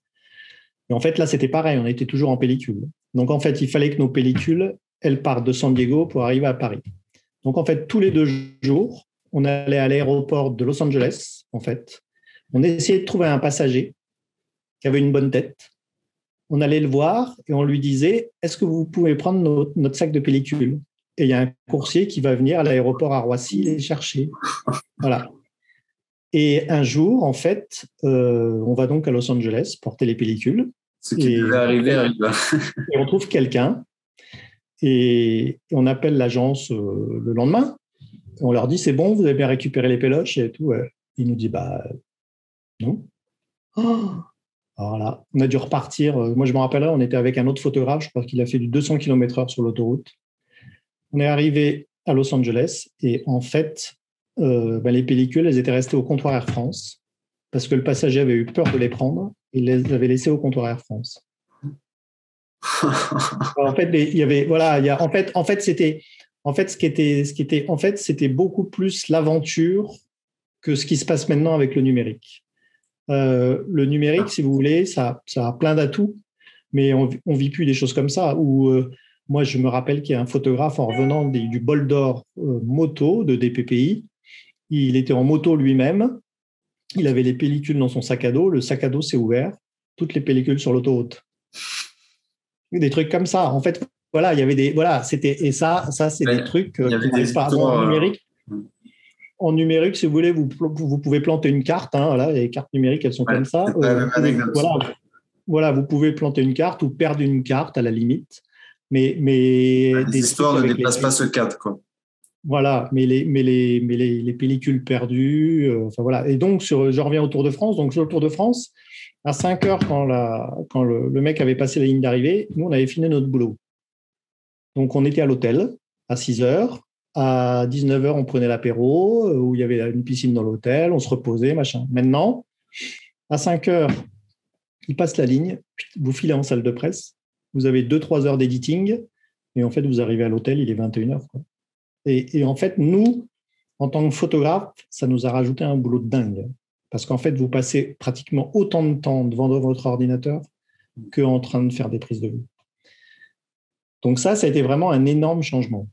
Speaker 2: Et en fait là c'était pareil, on était toujours en pellicule. Donc en fait il fallait que nos pellicules elles partent de San Diego pour arriver à Paris. Donc en fait tous les deux jours on allait à l'aéroport de Los Angeles en fait. On essayait de trouver un passager qui avait une bonne tête on allait le voir et on lui disait Est-ce que vous pouvez prendre notre, notre sac de pellicule? Et il y a un coursier qui va venir à l'aéroport à Roissy les chercher. Voilà. Et un jour, en fait, euh, on va donc à Los Angeles porter les pellicules.
Speaker 1: Ce qui devait arriver arrive.
Speaker 2: et on trouve quelqu'un et on appelle l'agence euh, le lendemain. On leur dit c'est bon, vous avez bien récupéré les péloches et tout. Il nous dit bah non. Oh alors là, on a dû repartir. Euh, moi, je me rappellerai, on était avec un autre photographe, je crois qu'il a fait du 200 km/h sur l'autoroute. On est arrivé à Los Angeles et en fait, euh, ben, les pellicules, elles étaient restées au comptoir Air France parce que le passager avait eu peur de les prendre. Il les avait laissées au comptoir Air France. en fait, il y avait, voilà, il y a, en fait, en fait, c'était, en fait, ce qui était, ce qui était, en fait, c'était beaucoup plus l'aventure que ce qui se passe maintenant avec le numérique. Euh, le numérique, si vous voulez, ça, ça a plein d'atouts, mais on ne vit plus des choses comme ça. Où, euh, moi, je me rappelle qu'il y a un photographe en revenant du bol d'or euh, moto de DPPI. Il était en moto lui-même. Il avait les pellicules dans son sac à dos. Le sac à dos s'est ouvert. Toutes les pellicules sur l'autoroute. Des trucs comme ça. En fait, voilà, il y avait des. Voilà, c'était. Et ça, ça c'est des trucs pas en numérique. En numérique, si vous voulez, vous, vous pouvez planter une carte. Hein, voilà, les cartes numériques, elles sont comme ça. voilà, voilà, vous pouvez planter une carte ou perdre une carte à la limite. Mais, mais
Speaker 1: des histoires ne dépassent pas ce cadre, quoi.
Speaker 2: Voilà, mais les, mais les, mais les, pellicules perdues, euh, enfin voilà. Et donc, sur, je reviens au Tour de France. Donc, sur le Tour de France, à 5 heures, quand, la, quand le, mec avait passé la ligne d'arrivée, nous, on avait fini notre boulot. Donc, on était à l'hôtel à 6 heures. À 19 heures, on prenait l'apéro, euh, où il y avait une piscine dans l'hôtel, on se reposait, machin. Maintenant, à 5 heures, il passe la ligne, vous filez en salle de presse, vous avez 2-3 heures d'éditing, et en fait, vous arrivez à l'hôtel, il est 21 heures. Et, en fait, nous, en tant que photographe, ça nous a rajouté un boulot de dingue. Parce qu'en fait, vous passez pratiquement autant de temps devant votre ordinateur qu'en train de faire des prises de vue. Donc ça, ça a été vraiment un énorme changement.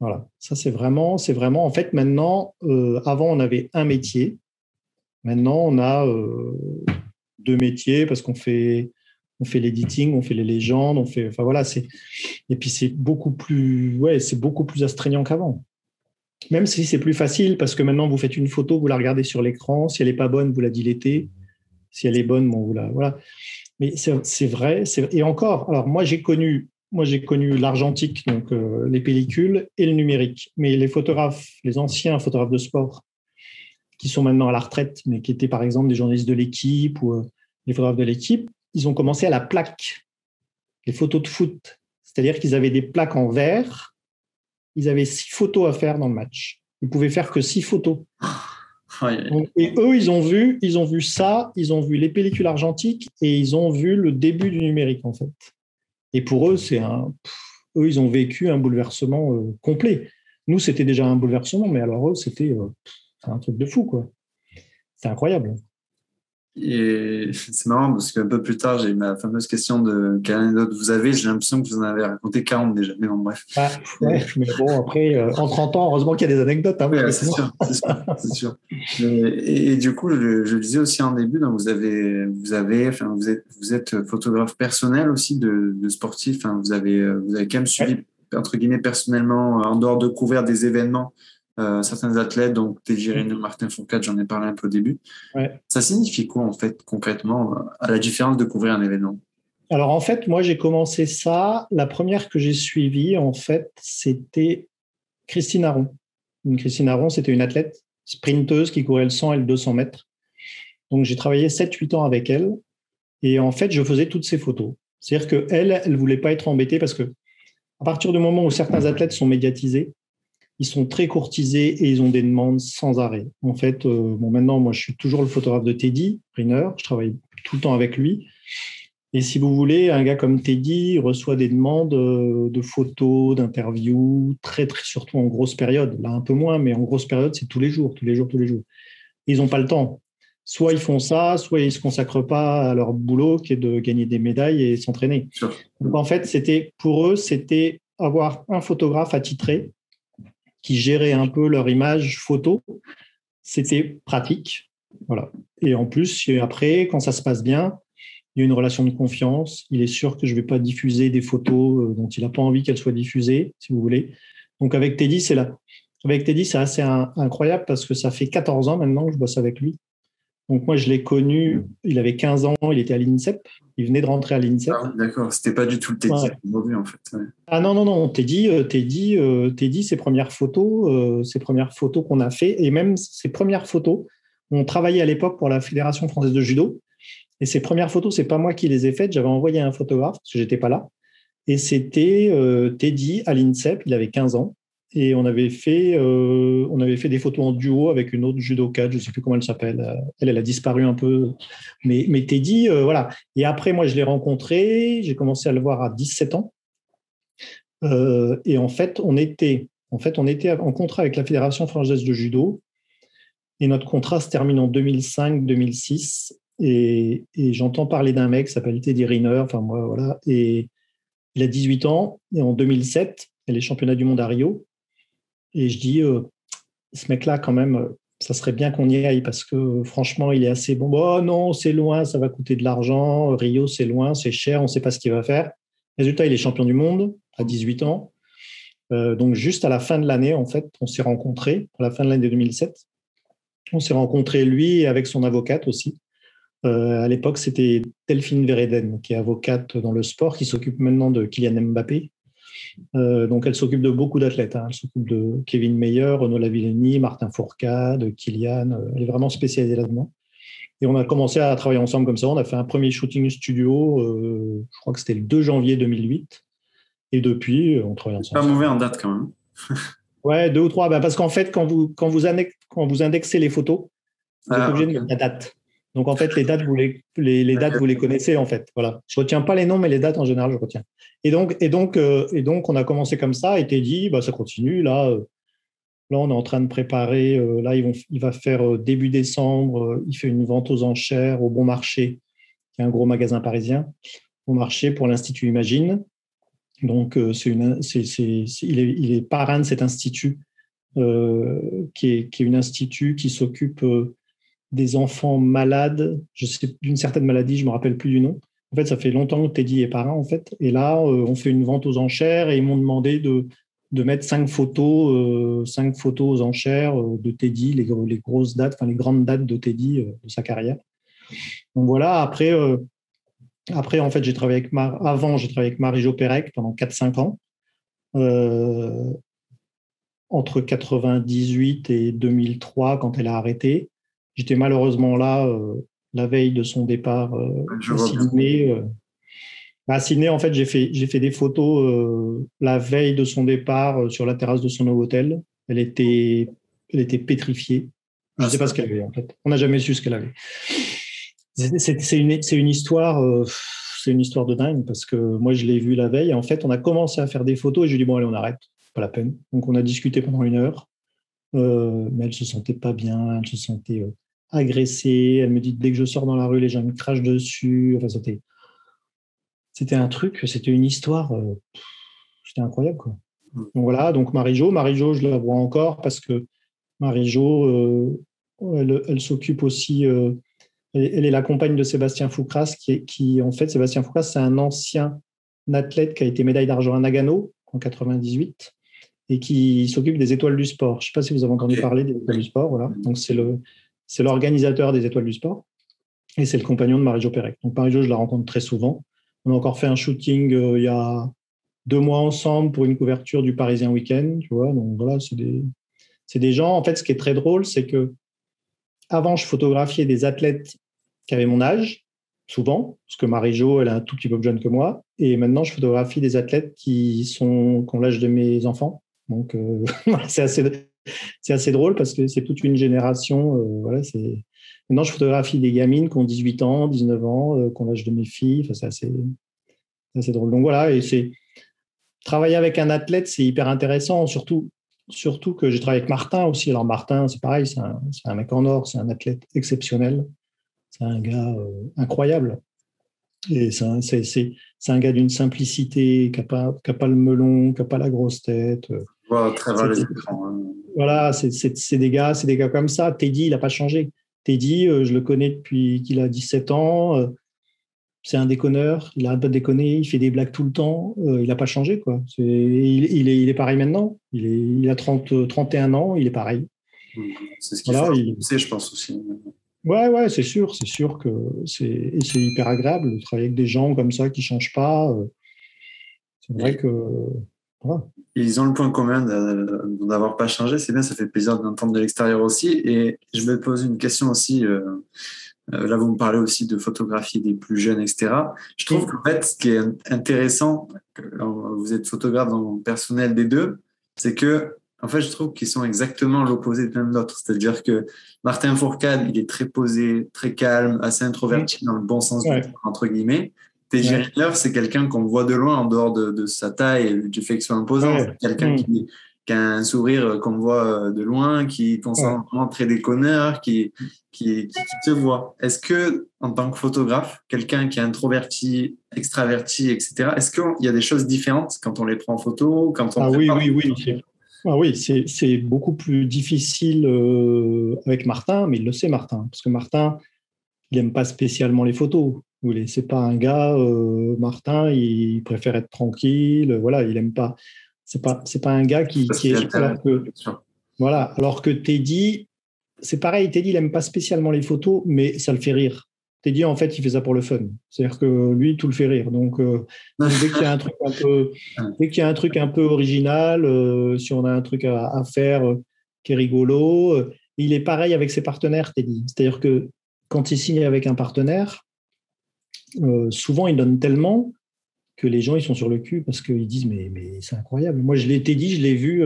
Speaker 2: Voilà, ça c'est vraiment, c'est vraiment, en fait, maintenant, euh, avant on avait un métier, maintenant on a euh, deux métiers parce qu'on fait, on fait l'editing, on fait les légendes, on fait, enfin voilà, c'est, et puis c'est beaucoup plus, ouais, c'est beaucoup plus astreignant qu'avant. Même si c'est plus facile parce que maintenant vous faites une photo, vous la regardez sur l'écran, si elle n'est pas bonne, vous la dilétez, si elle est bonne, bon, vous la, voilà. Mais c'est vrai, et encore, alors moi j'ai connu moi, j'ai connu l'argentique, donc euh, les pellicules, et le numérique. Mais les photographes, les anciens photographes de sport, qui sont maintenant à la retraite, mais qui étaient par exemple des journalistes de l'équipe ou euh, les photographes de l'équipe, ils ont commencé à la plaque, les photos de foot. C'est-à-dire qu'ils avaient des plaques en verre, ils avaient six photos à faire dans le match. Ils pouvaient faire que six photos. et eux, ils ont vu, ils ont vu ça, ils ont vu les pellicules argentiques et ils ont vu le début du numérique en fait. Et pour eux, c'est un, eux, ils ont vécu un bouleversement euh, complet. Nous, c'était déjà un bouleversement, mais alors eux, c'était euh, un truc de fou, quoi. C'est incroyable.
Speaker 1: Et c'est marrant parce qu'un peu plus tard, j'ai eu ma fameuse question de quelle anecdote vous avez. J'ai l'impression que vous en avez raconté 40 déjà. Mais bon, bref.
Speaker 2: Ah, mais bon, après, euh, en 30 ans, heureusement qu'il y a des anecdotes. Hein,
Speaker 1: c'est sûr, c'est sûr. Et, du coup, je, le disais aussi en début, donc vous avez, vous avez, enfin, vous êtes, vous êtes photographe personnel aussi de, de sportif. Enfin, vous avez, vous avez quand même suivi entre guillemets personnellement, en dehors de couvrir des événements, euh, certains athlètes, donc Teddy Reynaud, Martin Fourcade, j'en ai parlé un peu au début. Ça signifie quoi, en fait, concrètement, à la différence de couvrir un événement?
Speaker 2: Alors, en fait, moi, j'ai commencé ça. La première que j'ai suivie, en fait, c'était Christine Aron. Christine Aron, c'était une athlète sprinteuse qui courait le 100 et le 200 mètres. Donc, j'ai travaillé 7-8 ans avec elle. Et en fait, je faisais toutes ses photos. C'est-à-dire qu'elle, elle ne voulait pas être embêtée parce que à partir du moment où certains athlètes sont médiatisés, ils sont très courtisés et ils ont des demandes sans arrêt. En fait, euh, bon, maintenant, moi, je suis toujours le photographe de Teddy Riner. Je travaille tout le temps avec lui. Et si vous voulez, un gars comme Teddy reçoit des demandes euh, de photos, d'interviews, très, très, surtout en grosse période. Là, un peu moins, mais en grosse période, c'est tous les jours, tous les jours, tous les jours. ils n'ont pas le temps. Soit ils font ça, soit ils ne se consacrent pas à leur boulot qui est de gagner des médailles et s'entraîner. En fait, c'était, pour eux, c'était avoir un photographe attitré qui géraient un peu leur image photo. C'était pratique. Voilà. Et en plus, après, quand ça se passe bien, il y a une relation de confiance. Il est sûr que je ne vais pas diffuser des photos euh, dont il n'a pas envie qu'elles soient diffusées, si vous voulez. Donc avec Teddy, c'est là. Avec Teddy, c'est assez incroyable parce que ça fait 14 ans maintenant que je bosse avec lui. Donc moi, je l'ai connu, il avait 15 ans, il était à l'INSEP, il venait de rentrer à l'INSEP.
Speaker 1: Ah, D'accord, c'était pas du tout le Teddy aujourd'hui en fait.
Speaker 2: Ah non, non, non, Teddy, euh, Teddy, euh, Teddy ses premières photos, euh, ses premières photos qu'on a fait, et même ses premières photos, on travaillait à l'époque pour la Fédération française de judo, et ses premières photos, c'est pas moi qui les ai faites, j'avais envoyé un photographe, parce que j'étais pas là, et c'était Teddy à l'INSEP, il avait 15 ans, et on avait fait euh, on avait fait des photos en duo avec une autre judoka, je ne sais plus comment elle s'appelle. Elle, elle a disparu un peu. Mais, mais Teddy, euh, voilà. Et après, moi, je l'ai rencontré. J'ai commencé à le voir à 17 ans. Euh, et en fait, on était en fait on était en contrat avec la fédération française de judo. Et notre contrat se termine en 2005-2006. Et, j'entends parler d'un mec qui s'appelle Teddy Riner. Enfin, moi, voilà. Et il a 18 ans. Et en 2007, il est championnat du monde à Rio. Et je dis, euh, ce mec-là, quand même, ça serait bien qu'on y aille parce que franchement, il est assez bon. Oh non, c'est loin, ça va coûter de l'argent. Rio, c'est loin, c'est cher, on ne sait pas ce qu'il va faire. Résultat, il est champion du monde à 18 ans. Euh, donc, juste à la fin de l'année, en fait, on s'est rencontrés, à la fin de l'année 2007. On s'est rencontrés, lui, avec son avocate aussi. Euh, à l'époque, c'était Delphine Vereden, qui est avocate dans le sport, qui s'occupe maintenant de Kylian Mbappé. Euh, donc, elle s'occupe de beaucoup d'athlètes. Hein. Elle s'occupe de Kevin Meyer, Renaud Lavillenie, Martin Fourcade, Kylian. Elle est vraiment spécialisée là-dedans. Et on a commencé à travailler ensemble comme ça. On a fait un premier shooting studio, je crois que c'était le 2 janvier 2008. Et depuis, on travaille ensemble.
Speaker 1: Pas mauvais en date quand même.
Speaker 2: ouais, deux ou trois. Bah, parce qu'en fait, quand vous, quand, vous quand vous indexez les photos, vous êtes ah, obligé de mettre la date. Donc en fait, les dates, vous les, les, dates, vous les connaissez en fait. Voilà. Je retiens pas les noms, mais les dates en général, je retiens. Et donc, et donc, euh, et donc, on a commencé comme ça. Et dit, bah, ça continue. Là, euh, là, on est en train de préparer. Euh, là, il va faire début décembre. il fait une vente aux enchères au Bon Marché, qui est un gros magasin parisien. Bon Marché pour l'Institut Imagine. Donc, c'est une, il, est, il, est, parrain de cet institut, qui, est, qui est un institut qui s'occupe des enfants malades, je sais d'une certaine maladie, je me rappelle plus du nom. En fait, ça fait longtemps que Teddy est parrain, en fait. Et là, on fait une vente aux enchères et ils m'ont demandé de, de mettre cinq photos, cinq photos aux enchères de Teddy, les, les grosses dates, enfin les grandes dates de Teddy de sa carrière. Donc voilà. Après, après, en fait, j'ai travaillé avec avant, j'ai travaillé avec Marie-Jo Pérec pendant 4-5 ans. Euh, entre 98 et 2003, quand elle a arrêté. J'étais malheureusement là euh, la veille de son départ euh, à Sydney. à Sydney, en fait, j'ai fait, j'ai fait des photos la veille de son départ sur la terrasse de son hôtel. Elle était, elle était pétrifiée. Je ne sais pas ce qu'elle avait, en fait. On n'a jamais su ce qu'elle avait. C'est une, une, histoire, euh, c'est une histoire de dingue parce que moi je l'ai vu la veille. Et en fait, on a commencé à faire des photos et je lui ai dit bon allez on arrête, pas la peine. Donc on a discuté pendant une heure, euh, mais elle se sentait pas bien, elle se sentait euh, agressée. Elle me dit dès que je sors dans la rue, les gens me crachent dessus. Enfin c'était, c'était un truc, c'était une histoire, c'était incroyable quoi. Donc voilà, donc Marie-Jo, Marie-Jo, je la vois encore parce que Marie-Jo, elle, elle s'occupe aussi elle est la compagne de Sébastien Foucras, qui, qui en fait, Sébastien Foucras, c'est un ancien athlète qui a été médaille d'argent à Nagano en 98 et qui s'occupe des étoiles du sport. Je ne sais pas si vous avez entendu parler des étoiles du sport. Voilà. Donc, c'est le, c'est l'organisateur des étoiles du sport et c'est le compagnon de Marie-Jo Pérec. Donc, Marie-Jo, je la rencontre très souvent. On a encore fait un shooting euh, il y a deux mois ensemble pour une couverture du Parisien Week-end. Tu vois, donc voilà, c'est des, des gens. En fait, ce qui est très drôle, c'est que avant, je photographiais des athlètes qui avaient mon âge, souvent, parce que Marie-Jo, elle est un tout petit peu plus jeune que moi. Et maintenant, je photographie des athlètes qui, sont, ont l'âge de mes enfants. Donc, euh, c'est assez, c'est assez drôle parce que c'est toute une génération. Euh, voilà, c'est... Maintenant, je photographie des gamines qui ont 18 ans, 19 ans, euh, qui ont l'âge de mes filles. Enfin, c'est assez, assez drôle. Donc voilà, et c'est travailler avec un athlète, c'est hyper intéressant, surtout surtout que j'ai travaillé avec Martin aussi. Alors Martin, c'est pareil, c'est un, un, mec en or, c'est un athlète exceptionnel. C'est un gars euh, incroyable. Et c'est un, gars d'une simplicité, qui n'a pas, pas, le melon, qui n'a pas la grosse tête.
Speaker 1: très hein.
Speaker 2: Voilà, c'est des gars, c'est des gars comme ça. Teddy, il n'a pas changé. Teddy, euh, je le connais depuis qu'il a 17 ans. Euh, c'est un déconneur. Il a pas de déconner. Il fait des blagues tout le temps. il n'a pas changé, quoi. il, est, il est pareil maintenant. Il, est, il a 30, 31 ans. Il est pareil.
Speaker 1: C'est ce qu'il voilà, je pense aussi.
Speaker 2: Ouais, ouais, c'est sûr, c'est sûr que c'est hyper agréable de travailler avec des gens comme ça qui ne changent pas. Euh. C'est vrai que.
Speaker 1: Ils ont le point commun d'avoir pas changé. C'est bien, ça fait plaisir d'entendre de l'extérieur aussi. Et je vais te poser une question aussi. Euh, euh, là, vous me parlez aussi de photographie des plus jeunes, etc. Je trouve qu'en fait, ce qui est intéressant, vous êtes photographe dans le personnel des deux, c'est que en fait, je trouve qu'ils sont exactement l'opposé de l'un de l'autre. C'est-à-dire que Martin Fourcade, il est très posé, très calme, assez introverti dans le bon sens du terme, entre guillemets. T.J. ouais. c'est quelqu'un qu'on voit de loin en dehors de, sa taille et du fait qu'il soit imposant. C'est quelqu'un mm. qui, qui a un sourire qu'on voit de loin, qui est constamment très déconneur, qui, qui, qui, te voit. Est-ce que, en tant que photographe, quelqu'un qui est introverti, extraverti, etc., est-ce qu'il y a des choses différentes quand on les prend en photo quand on
Speaker 2: Ah oui, oui, oui. Ah oui, c'est beaucoup plus difficile euh, avec Martin, mais il le sait, Martin, parce que Martin, il n'aime pas spécialement les photos. C'est pas un gars, euh, Martin, il préfère être tranquille, voilà, il aime pas. C'est pas, c'est pas un gars qui, qui est. Alors que, voilà, alors que Teddy, c'est pareil, Teddy, il aime pas spécialement les photos, mais ça le fait rire. Teddy, en fait, il fait ça pour le fun. C'est-à-dire que lui, tout le fait rire. Donc, euh, dès qu'il y a un truc un peu, dès qu'il y a un truc un peu original, euh, si on a un truc à, faire euh, qui est rigolo, il est pareil avec ses partenaires, Teddy. C'est-à-dire que quand il signe avec un partenaire, souvent il donne tellement que les gens ils sont sur le cul parce qu'ils disent mais, c'est incroyable. Moi, je l'ai Teddy, je l'ai vu,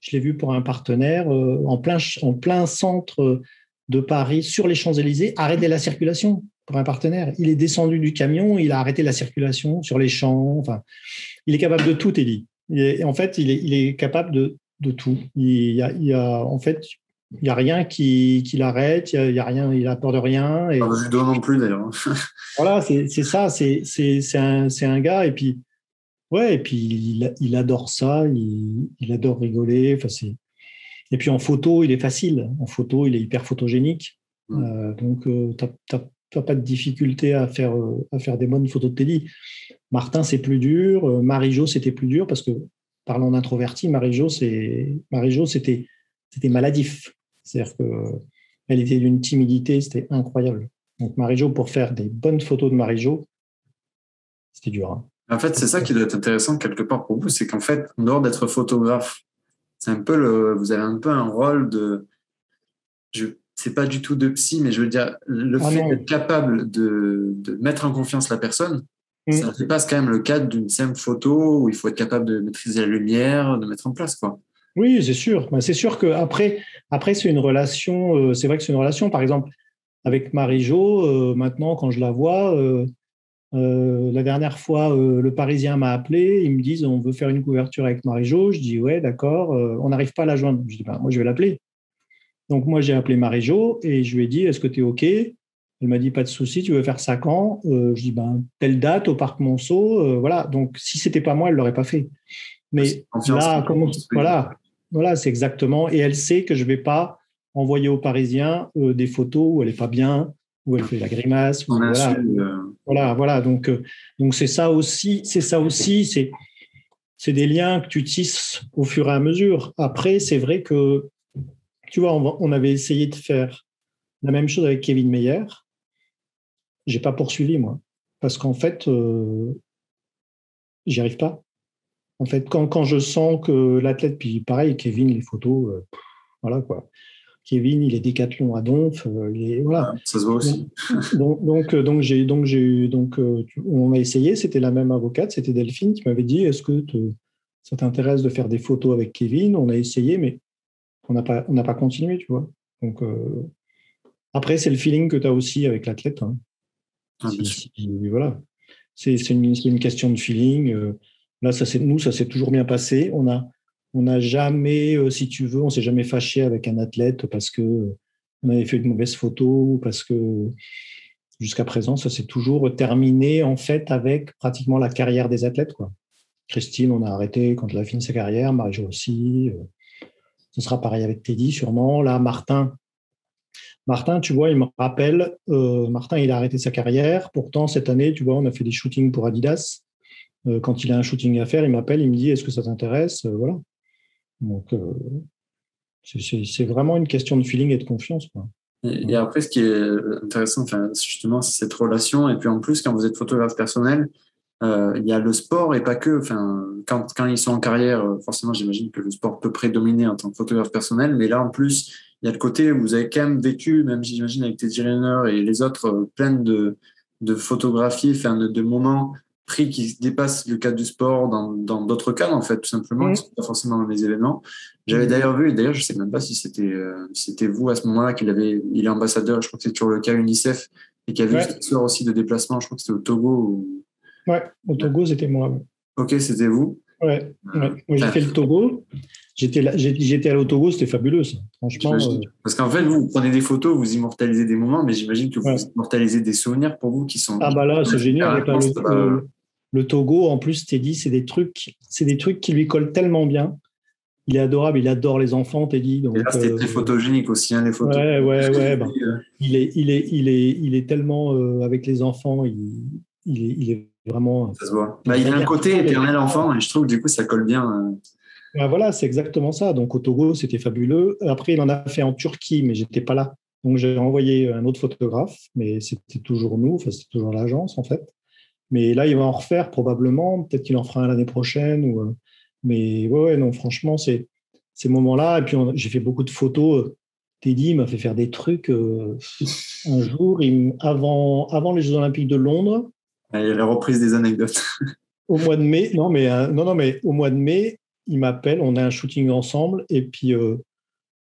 Speaker 2: je l'ai vu pour un partenaire en plein en plein centre de Paris sur les Champs-Élysées arrêter la circulation pour un partenaire. Il est descendu du camion, il a arrêté la circulation sur les champs. Enfin, il est capable de tout. Et en fait, il est, capable de, de tout. Il il y a, en fait, il n'y a rien qui, qui l'arrête, il y, a, rien, il a peur de rien. Et...
Speaker 1: Pas judo non plus d'ailleurs.
Speaker 2: voilà, c'est ça, c'est un, un gars. Et puis, ouais, et puis il, il adore ça, il, il adore rigoler. Enfin, et puis en photo, il est facile. En photo, il est hyper photogénique. Mmh. Euh, donc, euh, tu n'as pas de difficulté à faire, euh, à faire des bonnes photos de Teddy. Martin, c'est plus dur. Marie-Jo, c'était plus dur parce que, parlant d'introverti, Marie-Jo, c'était maladif. C'est-à-dire qu'elle était d'une timidité, c'était incroyable. Donc, Marie-Jo, pour faire des bonnes photos de Marie-Jo, c'était dur. Hein.
Speaker 1: En fait, c'est ça qui doit être intéressant quelque part pour vous, c'est qu'en fait, en dehors d'être photographe c'est un peu le, vous avez un peu un rôle de, je, c'est pas du tout de psy, mais je veux dire, le ah fait d'être capable de, de, mettre en confiance la personne, mmh. ça dépasse quand même le cadre d'une simple photo où il faut être capable de maîtriser la lumière, de mettre en place, quoi.
Speaker 2: Oui, c'est sûr. C'est sûr que après, après c'est une relation. Euh, c'est vrai que c'est une relation. Par exemple, avec Marie-Jo, euh, maintenant, quand je la vois, euh, la dernière fois, le Parisien m'a appelé. Ils me disent on veut faire une couverture avec Marie-Jo. Je dis ouais, d'accord. On n'arrive pas à la joindre. Je dis ben, moi, je vais l'appeler. Donc, moi, j'ai appelé Marie-Jo et je lui ai dit est-ce que tu es OK? Elle m'a dit pas de souci, tu veux faire ça quand? Je dis ben, telle date au Parc Monceau. voilà. Donc, si c'était pas moi, elle l'aurait pas fait. Mais là, comment, voilà, voilà c'est exactement. Et elle sait que je vais pas envoyer aux Parisiens des photos où elle est pas bien, où elle fait la grimace. voilà. voilà. voilà, Donc, euh, donc c'est ça aussi. C'est ça aussi. C'est c'est des liens que tu tisses au fur et à mesure. Après, c'est vrai que tu vois, on, avait essayé de faire la même chose avec Kevin Meyer. J'ai pas poursuivi moi, parce qu'en fait, euh, j'y arrive pas. En fait, quand, quand je sens que l'athlète, puis pareil, Kevin, les photos, euh, voilà quoi. Kevin, il est décathlon à Donf. Euh, voilà.
Speaker 1: Ça se voit aussi.
Speaker 2: Donc, donc, euh, donc j'ai, donc j'ai, donc, euh, on a essayé. C'était la même avocate, c'était Delphine qui m'avait dit Est-ce que ça t'intéresse de faire des photos avec Kevin? On a essayé, mais on n'a pas, on n'a pas continué, tu vois. Donc après, c'est le feeling que tu as aussi avec l'athlète. Hein. Ah, voilà. C'est, c'est une, une, question de feeling. Là, ça, nous, ça s'est toujours bien passé. On n'a jamais, euh, si tu veux, on s'est jamais fâché avec un athlète parce que on avait fait une mauvaise photo, parce que jusqu'à présent, ça s'est toujours terminé en fait avec pratiquement la carrière des athlètes. Christine, on a arrêté quand elle a fini sa carrière, Marie-Jo aussi. Euh, ce sera pareil avec Teddy, sûrement. Là, Martin, Martin, tu vois, il me rappelle, euh, Martin, il a arrêté sa carrière. Pourtant, cette année, tu vois, on a fait des shootings pour Adidas. Quand il a un shooting à faire, il m'appelle, il me dit, est-ce que ça t'intéresse? Voilà. Donc, euh, c'est vraiment une question de feeling et de confiance.
Speaker 1: Et, après, ce qui est intéressant, enfin, justement, c'est cette relation. Et puis en plus, quand vous êtes photographe personnel, euh, il y a le sport et pas que. Enfin, quand, quand ils sont en carrière, euh, forcément, j'imagine que le sport peut prédominer en tant que photographe personnel. Mais là, en plus, il y a le côté où vous avez quand même vécu, même j'imagine avec Teddy Riner et les autres, plein de, de photographies, enfin, de, de moments prix qui dépasse le cadre du sport dans d'autres cadres, en fait, tout simplement, mmh. pas forcément dans les événements. J'avais mmh. d'ailleurs vu, et d'ailleurs, je sais même pas si c'était euh, vous à ce moment-là qu'il avait, il est ambassadeur, je crois que c'est sur le cas UNICEF, et qu'il y avait ouais. une histoire aussi de déplacement, je crois que c'était au Togo. Ou...
Speaker 2: Ouais, au Togo, c'était moi.
Speaker 1: Ok, c'était vous.
Speaker 2: Ouais, ouais. moi j'ai fait le Togo. j'étais à l'autogo, c'était fabuleux, ça. Franchement.
Speaker 1: Euh, Parce qu'en fait, vous prenez des photos, vous immortalisez des moments, mais j'imagine que vous immortalisez des souvenirs pour vous qui sont.
Speaker 2: Ah bah là, c'est génial. le, Togo, en plus, Teddy, c'est des trucs, c'est des trucs qui lui collent tellement bien. Il est adorable, il adore les enfants, Teddy. Donc,
Speaker 1: et là, c'était très photogénique aussi, hein, les photos.
Speaker 2: Ouais, ouais, ouais. Bah, il, est, il, est, il, est, il est tellement avec les enfants, il, il, est, il est vraiment.
Speaker 1: Ça se voit. Bah, il a un côté éternel enfant et je trouve que du coup, ça colle bien. Euh.
Speaker 2: Bah, voilà, c'est exactement ça. Donc au Togo, c'était fabuleux. Après, il en a fait en Turquie, mais j'étais pas là. Donc j'ai envoyé un autre photographe, mais c'était toujours nous, enfin, c'était toujours l'agence en fait. Mais là, il va en refaire probablement. Peut-être qu'il en fera un l'année prochaine. Ou... Euh, mais ouais, ouais, non, franchement, c'est ces moments-là. Et puis j'ai fait beaucoup de photos. Teddy m'a fait faire des trucs. Euh, un jour, il, avant, avant les Jeux Olympiques de Londres,
Speaker 1: il y a la reprise des anecdotes.
Speaker 2: au mois de mai, non mais, euh, non, non, mais au mois de mai, il m'appelle, on a un shooting ensemble, et puis euh,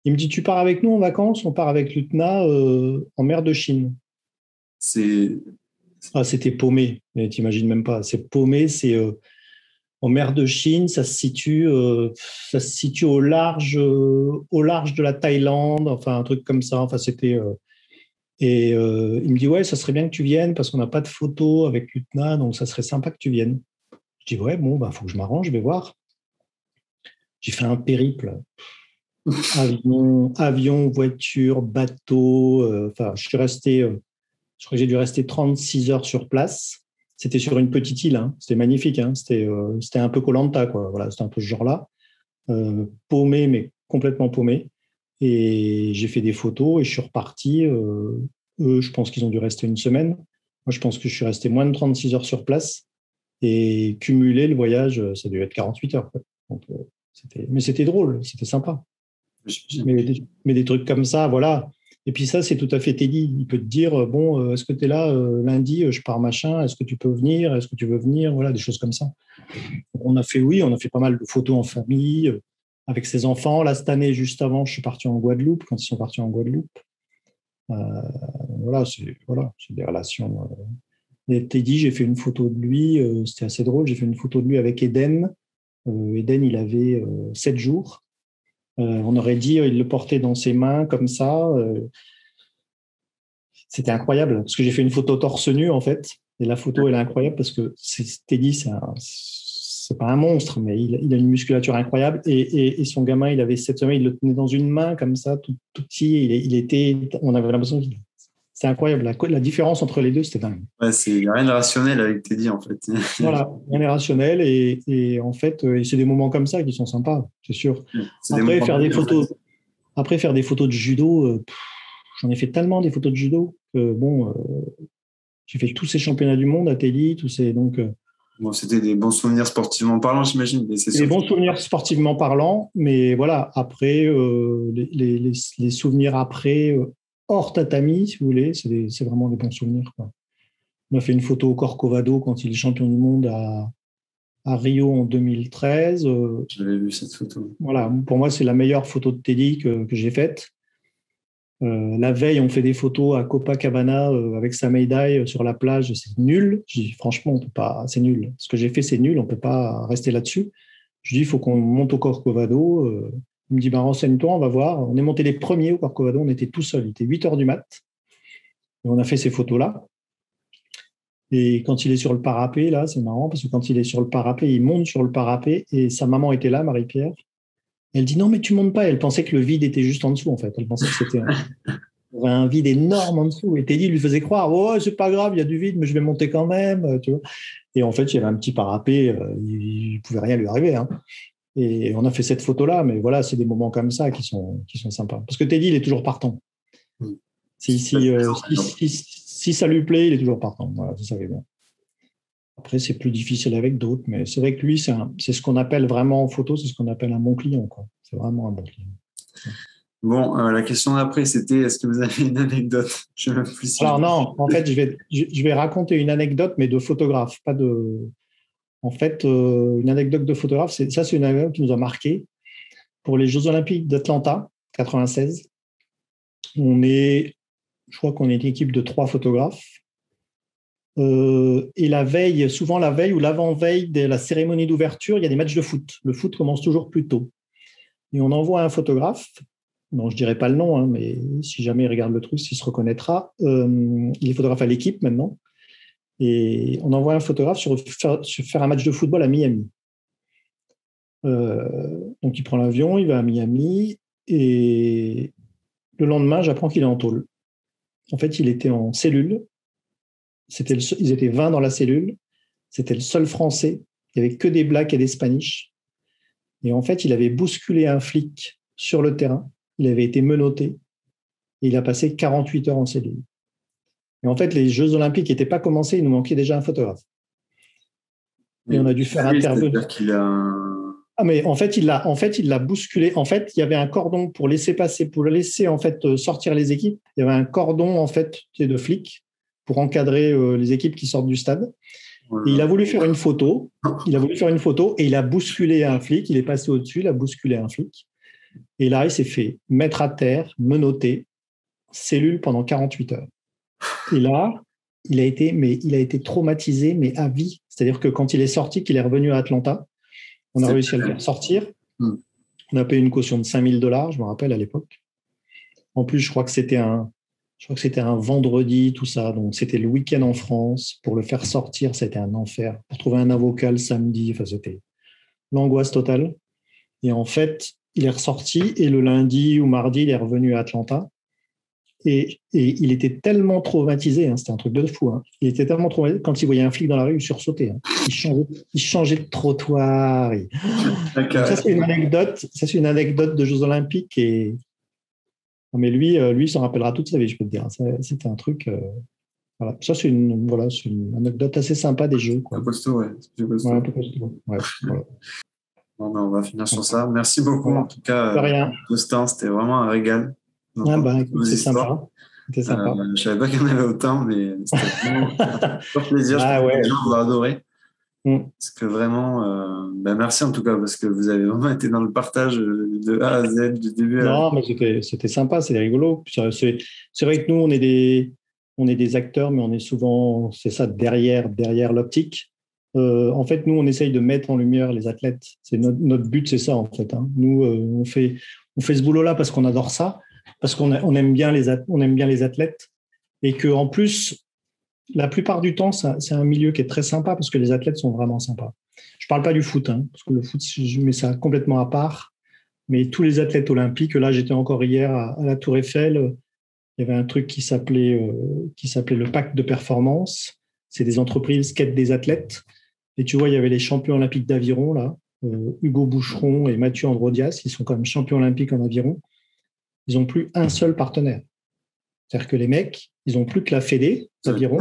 Speaker 2: il me dit Tu pars avec nous en vacances? On part avec Lutna en mer de Chine.
Speaker 1: C'est.
Speaker 2: Ah, c'était paumé, t'imagines même pas. C'est paumé, c'est en mer de Chine, ça se situe, ça se situe au large, au large de la Thaïlande, enfin un truc comme ça. Enfin, c'était et euh, il me dit Ouais, ça serait bien que tu viennes parce qu'on n'a pas de photos avec Utna, donc ça serait sympa que tu viennes. Je dis Ouais, bon, il bah, faut que je m'arrange, je vais voir. J'ai fait un périple. avion, avion, voiture, bateau. Euh, enfin, je suis resté, euh, je crois que j'ai dû rester 36 heures sur place. C'était sur une petite île, hein. c'était magnifique, hein. c'était, c'était un peu Colanta, quoi. Voilà, c'était un peu ce genre-là. paumé, mais complètement paumé. Et j'ai fait des photos et je suis reparti. Euh, eux, je pense qu'ils ont dû rester une semaine. Moi, je pense que je suis resté moins de 36 heures sur place. Et cumuler le voyage, ça dû être 48 heures. Donc, euh, mais c'était drôle, c'était sympa. Mais des, trucs comme ça, voilà. Et puis ça, c'est tout à fait Teddy. Il peut te dire, bon, euh, est-ce que tu es là lundi, je pars machin, est-ce que tu peux venir, est-ce que tu veux venir, voilà, des choses comme ça. On a fait, oui, on a fait pas mal de photos en famille avec ses enfants. Là, cette année, juste avant, je suis parti en Guadeloupe, quand ils sont partis en Guadeloupe. Euh, voilà, c'est voilà, des relations. Euh. Teddy, j'ai fait une photo de lui, euh, c'était assez drôle. J'ai fait une photo de lui avec Eden. Eden, il avait sept jours. On aurait dit, il le portait dans ses mains comme ça. c'était incroyable parce que j'ai fait une photo torse nu en fait. Et la photo, elle est incroyable parce que Teddy, c'est c'est pas un monstre, mais il, a une musculature incroyable. Et, son gamin, il avait cette semaine, il le tenait dans une main comme ça, tout, petit. Il, était, on avait l'impression qu'il c'est incroyable. La, différence entre les deux, c'était dingue.
Speaker 1: Ouais, c'est rien de rationnel avec Teddy, en fait.
Speaker 2: voilà, rien de rationnel. Et, en fait, euh, c'est des moments comme ça qui sont sympas, c'est sûr. Après, faire des photos, après, faire des photos de judo, euh, j'en ai fait tellement des photos de judo que, bon, euh, j'ai fait tous ces championnats du monde à Teddy, tous ces. Donc,
Speaker 1: Bon, c'était des bons souvenirs sportivement parlant, j'imagine.
Speaker 2: Des bons souvenirs sportivement parlant, mais voilà, après, euh, les, souvenirs après, euh, hors tatami, si vous voulez, c'est vraiment des bons souvenirs. On a fait une photo au Corcovado quand il est champion du monde à, Rio en 2013.
Speaker 1: Euh, J'avais vu cette photo.
Speaker 2: Voilà, pour moi, c'est la meilleure photo de Teddy que j'ai faite. Euh, la veille, on fait des photos à Copacabana euh, avec sa médaille euh, sur la plage. C'est nul. Je dis, franchement, on peut pas. C'est nul. Ce que j'ai fait, c'est nul. On peut pas rester là-dessus. Je dis, il faut qu'on monte au Corcovado. Il me dit, bah, renseigne-toi, on va voir. On est monté les premiers au Corcovado. On était tout seul. Il était 8 heures du mat. Et on a fait ces photos-là. Et quand il est sur le parapet, là, c'est marrant parce que quand il est sur le parapet, il monte sur le parapet et sa maman était là, Marie-Pierre. Elle dit non, mais tu montes pas. Elle pensait que le vide était juste en dessous, en fait. Elle pensait que c'était un, vide énorme en dessous. Et Teddy lui faisait croire oh, c'est pas grave, il y a du vide, mais je vais monter quand même. Tu vois et en fait, il y avait un petit parapet, euh, il ne pouvait rien lui arriver. Hein. Et on a fait cette photo-là, mais voilà, c'est des moments comme ça qui sont, qui sont sympas. Parce que Teddy, il est toujours partant. Mm. Si, euh, si, si, ça lui plaît, il est toujours partant. Voilà, vous savez bien. Après, c'est plus difficile avec d'autres, mais c'est vrai que lui, c'est ce qu'on appelle vraiment en photo, c'est ce qu'on appelle un bon client. C'est vraiment un bon client.
Speaker 1: Bon, euh, la question d'après, c'était est-ce que vous avez une anecdote?
Speaker 2: Je plus Alors non, en fait, je vais, je vais raconter une anecdote, mais de photographe, pas de. En fait, euh, une anecdote de photographe, ça, c'est une anecdote qui nous a marqué. Pour les Jeux Olympiques d'Atlanta, 96, on est, je crois qu'on est une équipe de trois photographes. Euh, et la veille, souvent la veille ou l'avant-veille de la cérémonie d'ouverture, il y a des matchs de foot. Le foot commence toujours plus tôt. Et on envoie un photographe, non, je dirais pas le nom, hein, mais si jamais il regarde le truc, il se reconnaîtra. il est photographe à l'équipe maintenant. Et on envoie un photographe sur faire, un match de football à Miami. donc il prend l'avion, il va à Miami, et le lendemain, j'apprends qu'il est en tôle. En fait, il était en cellule. Ils étaient 20 dans la cellule. C'était le seul Français. Il n'y avait que des Blacks et des Spanish. Et en fait, il avait bousculé un flic sur le terrain. Il avait été menotté. Et il a passé 48 heures en cellule. Et en fait, les Jeux Olympiques n'étaient pas commencés. Il nous manquait déjà un photographe. Et on a dû faire intervenir. a ah, mais en fait, il l'a, en fait, il l'a bousculé. En fait, il y avait un cordon pour laisser passer, pour laisser en fait euh, sortir les équipes. Il y avait un cordon en fait de flics pour encadrer euh, les équipes qui sortent du stade. il a voulu faire une photo. Il a voulu faire une photo et il a bousculé un flic. Il est passé au-dessus, il a bousculé un flic. Et là, il s'est fait mettre à terre, menotté, cellule pendant 48 heures. Et là, il a été, mais il a été traumatisé, mais à vie. C'est-à-dire que quand il est sorti, qu'il est revenu à Atlanta, on a réussi à le faire sortir. Hmm. On a payé une caution de 5000 dollars, je me rappelle à l'époque. En plus, je crois que c'était un, je crois que c'était un vendredi, tout ça. Donc, c'était le week-end en France. Pour le faire sortir, c'était un enfer. Pour trouver un avocat le samedi, enfin, c'était l'angoisse totale. Et en fait, il est ressorti et le lundi ou mardi, il est revenu à Atlanta. Et, il était tellement traumatisé, hein, c'était un truc de fou. Hein. Il était tellement traumatisé, quand il voyait un flic dans la rue, il sursautait. Hein. Il, changeait, il, changeait, de trottoir. Ça, c'est une anecdote. Ça, c'est une anecdote de Jeux Olympiques. Et... mais lui, euh, lui, s'en rappellera toute sa vie, je peux te dire. C'était un truc. Euh, voilà. Ça, c'est une, voilà, une anecdote assez sympa des Jeux.
Speaker 1: Quoi. Un costaud, ouais. Un peu costaud. Ouais, bon, ben, on va finir sur ça. Merci beaucoup, en tout cas, Augustin. C'était vraiment un régal.
Speaker 2: Ah bah, c'est sympa.
Speaker 1: C'est sympa. Euh, je savais pas qu'il y en avait autant, mais c'était vraiment un plaisir. Ah, ouais. Les gens vont adorer. Mm. Parce que vraiment, euh, bah, merci en tout cas, parce que vous avez vraiment été dans le partage de A à Z, du début à
Speaker 2: Non, mais c'était sympa, c'est rigolo. C'est vrai que nous, on est, des, on est des acteurs, mais on est souvent, c'est ça, derrière, derrière l'optique. Euh, en fait, nous, on essaye de mettre en lumière les athlètes. C'est notre, notre, but, c'est ça, en fait. Hein. Nous, on, fait, on fait ce boulot-là parce qu'on adore ça parce qu'on on aime bien les on aime bien les athlètes et que en plus la plupart du temps c'est un milieu qui est très sympa parce que les athlètes sont vraiment sympas. Je parle pas du foot hein, parce que le foot je mets ça complètement à part, mais tous les athlètes olympiques. Là j'étais encore hier à, la Tour Eiffel. Il y avait un truc qui s'appelait euh, qui s'appelait le pacte de performance. C'est des entreprises qui aident des athlètes. Et tu vois, il y avait les champions olympiques d'aviron là, euh, Hugo Boucheron et Mathieu Androdias. Ils sont quand même champions olympiques en aviron ils n'ont plus un seul partenaire. C'est-à-dire que les mecs, ils n'ont plus que la Fédé d'aviron.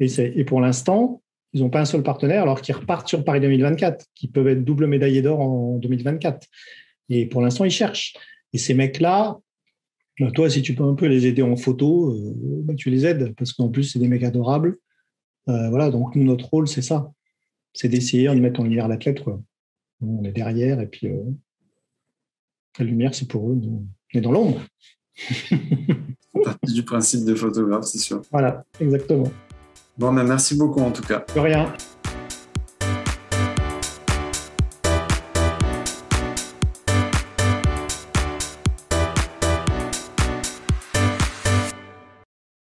Speaker 2: Et, et, pour l'instant, ils n'ont pas un seul partenaire alors qu'ils repartent sur Paris 2024, qui peuvent être double médaillés d'or en 2024. Et pour l'instant, ils cherchent. Et ces mecs-là, bah, toi, si tu peux un peu les aider en photo, euh, bah, tu les aides parce qu'en plus, c'est des mecs adorables. Euh, voilà, donc nous, notre rôle, c'est ça. C'est d'essayer de mettre en lumière l'athlète. On est derrière et puis euh, la lumière, c'est pour eux. Mais dans l'ombre.
Speaker 1: partie du principe de photographe, c'est sûr.
Speaker 2: Voilà, exactement.
Speaker 1: Bon, ben, merci beaucoup en tout cas.
Speaker 2: De rien.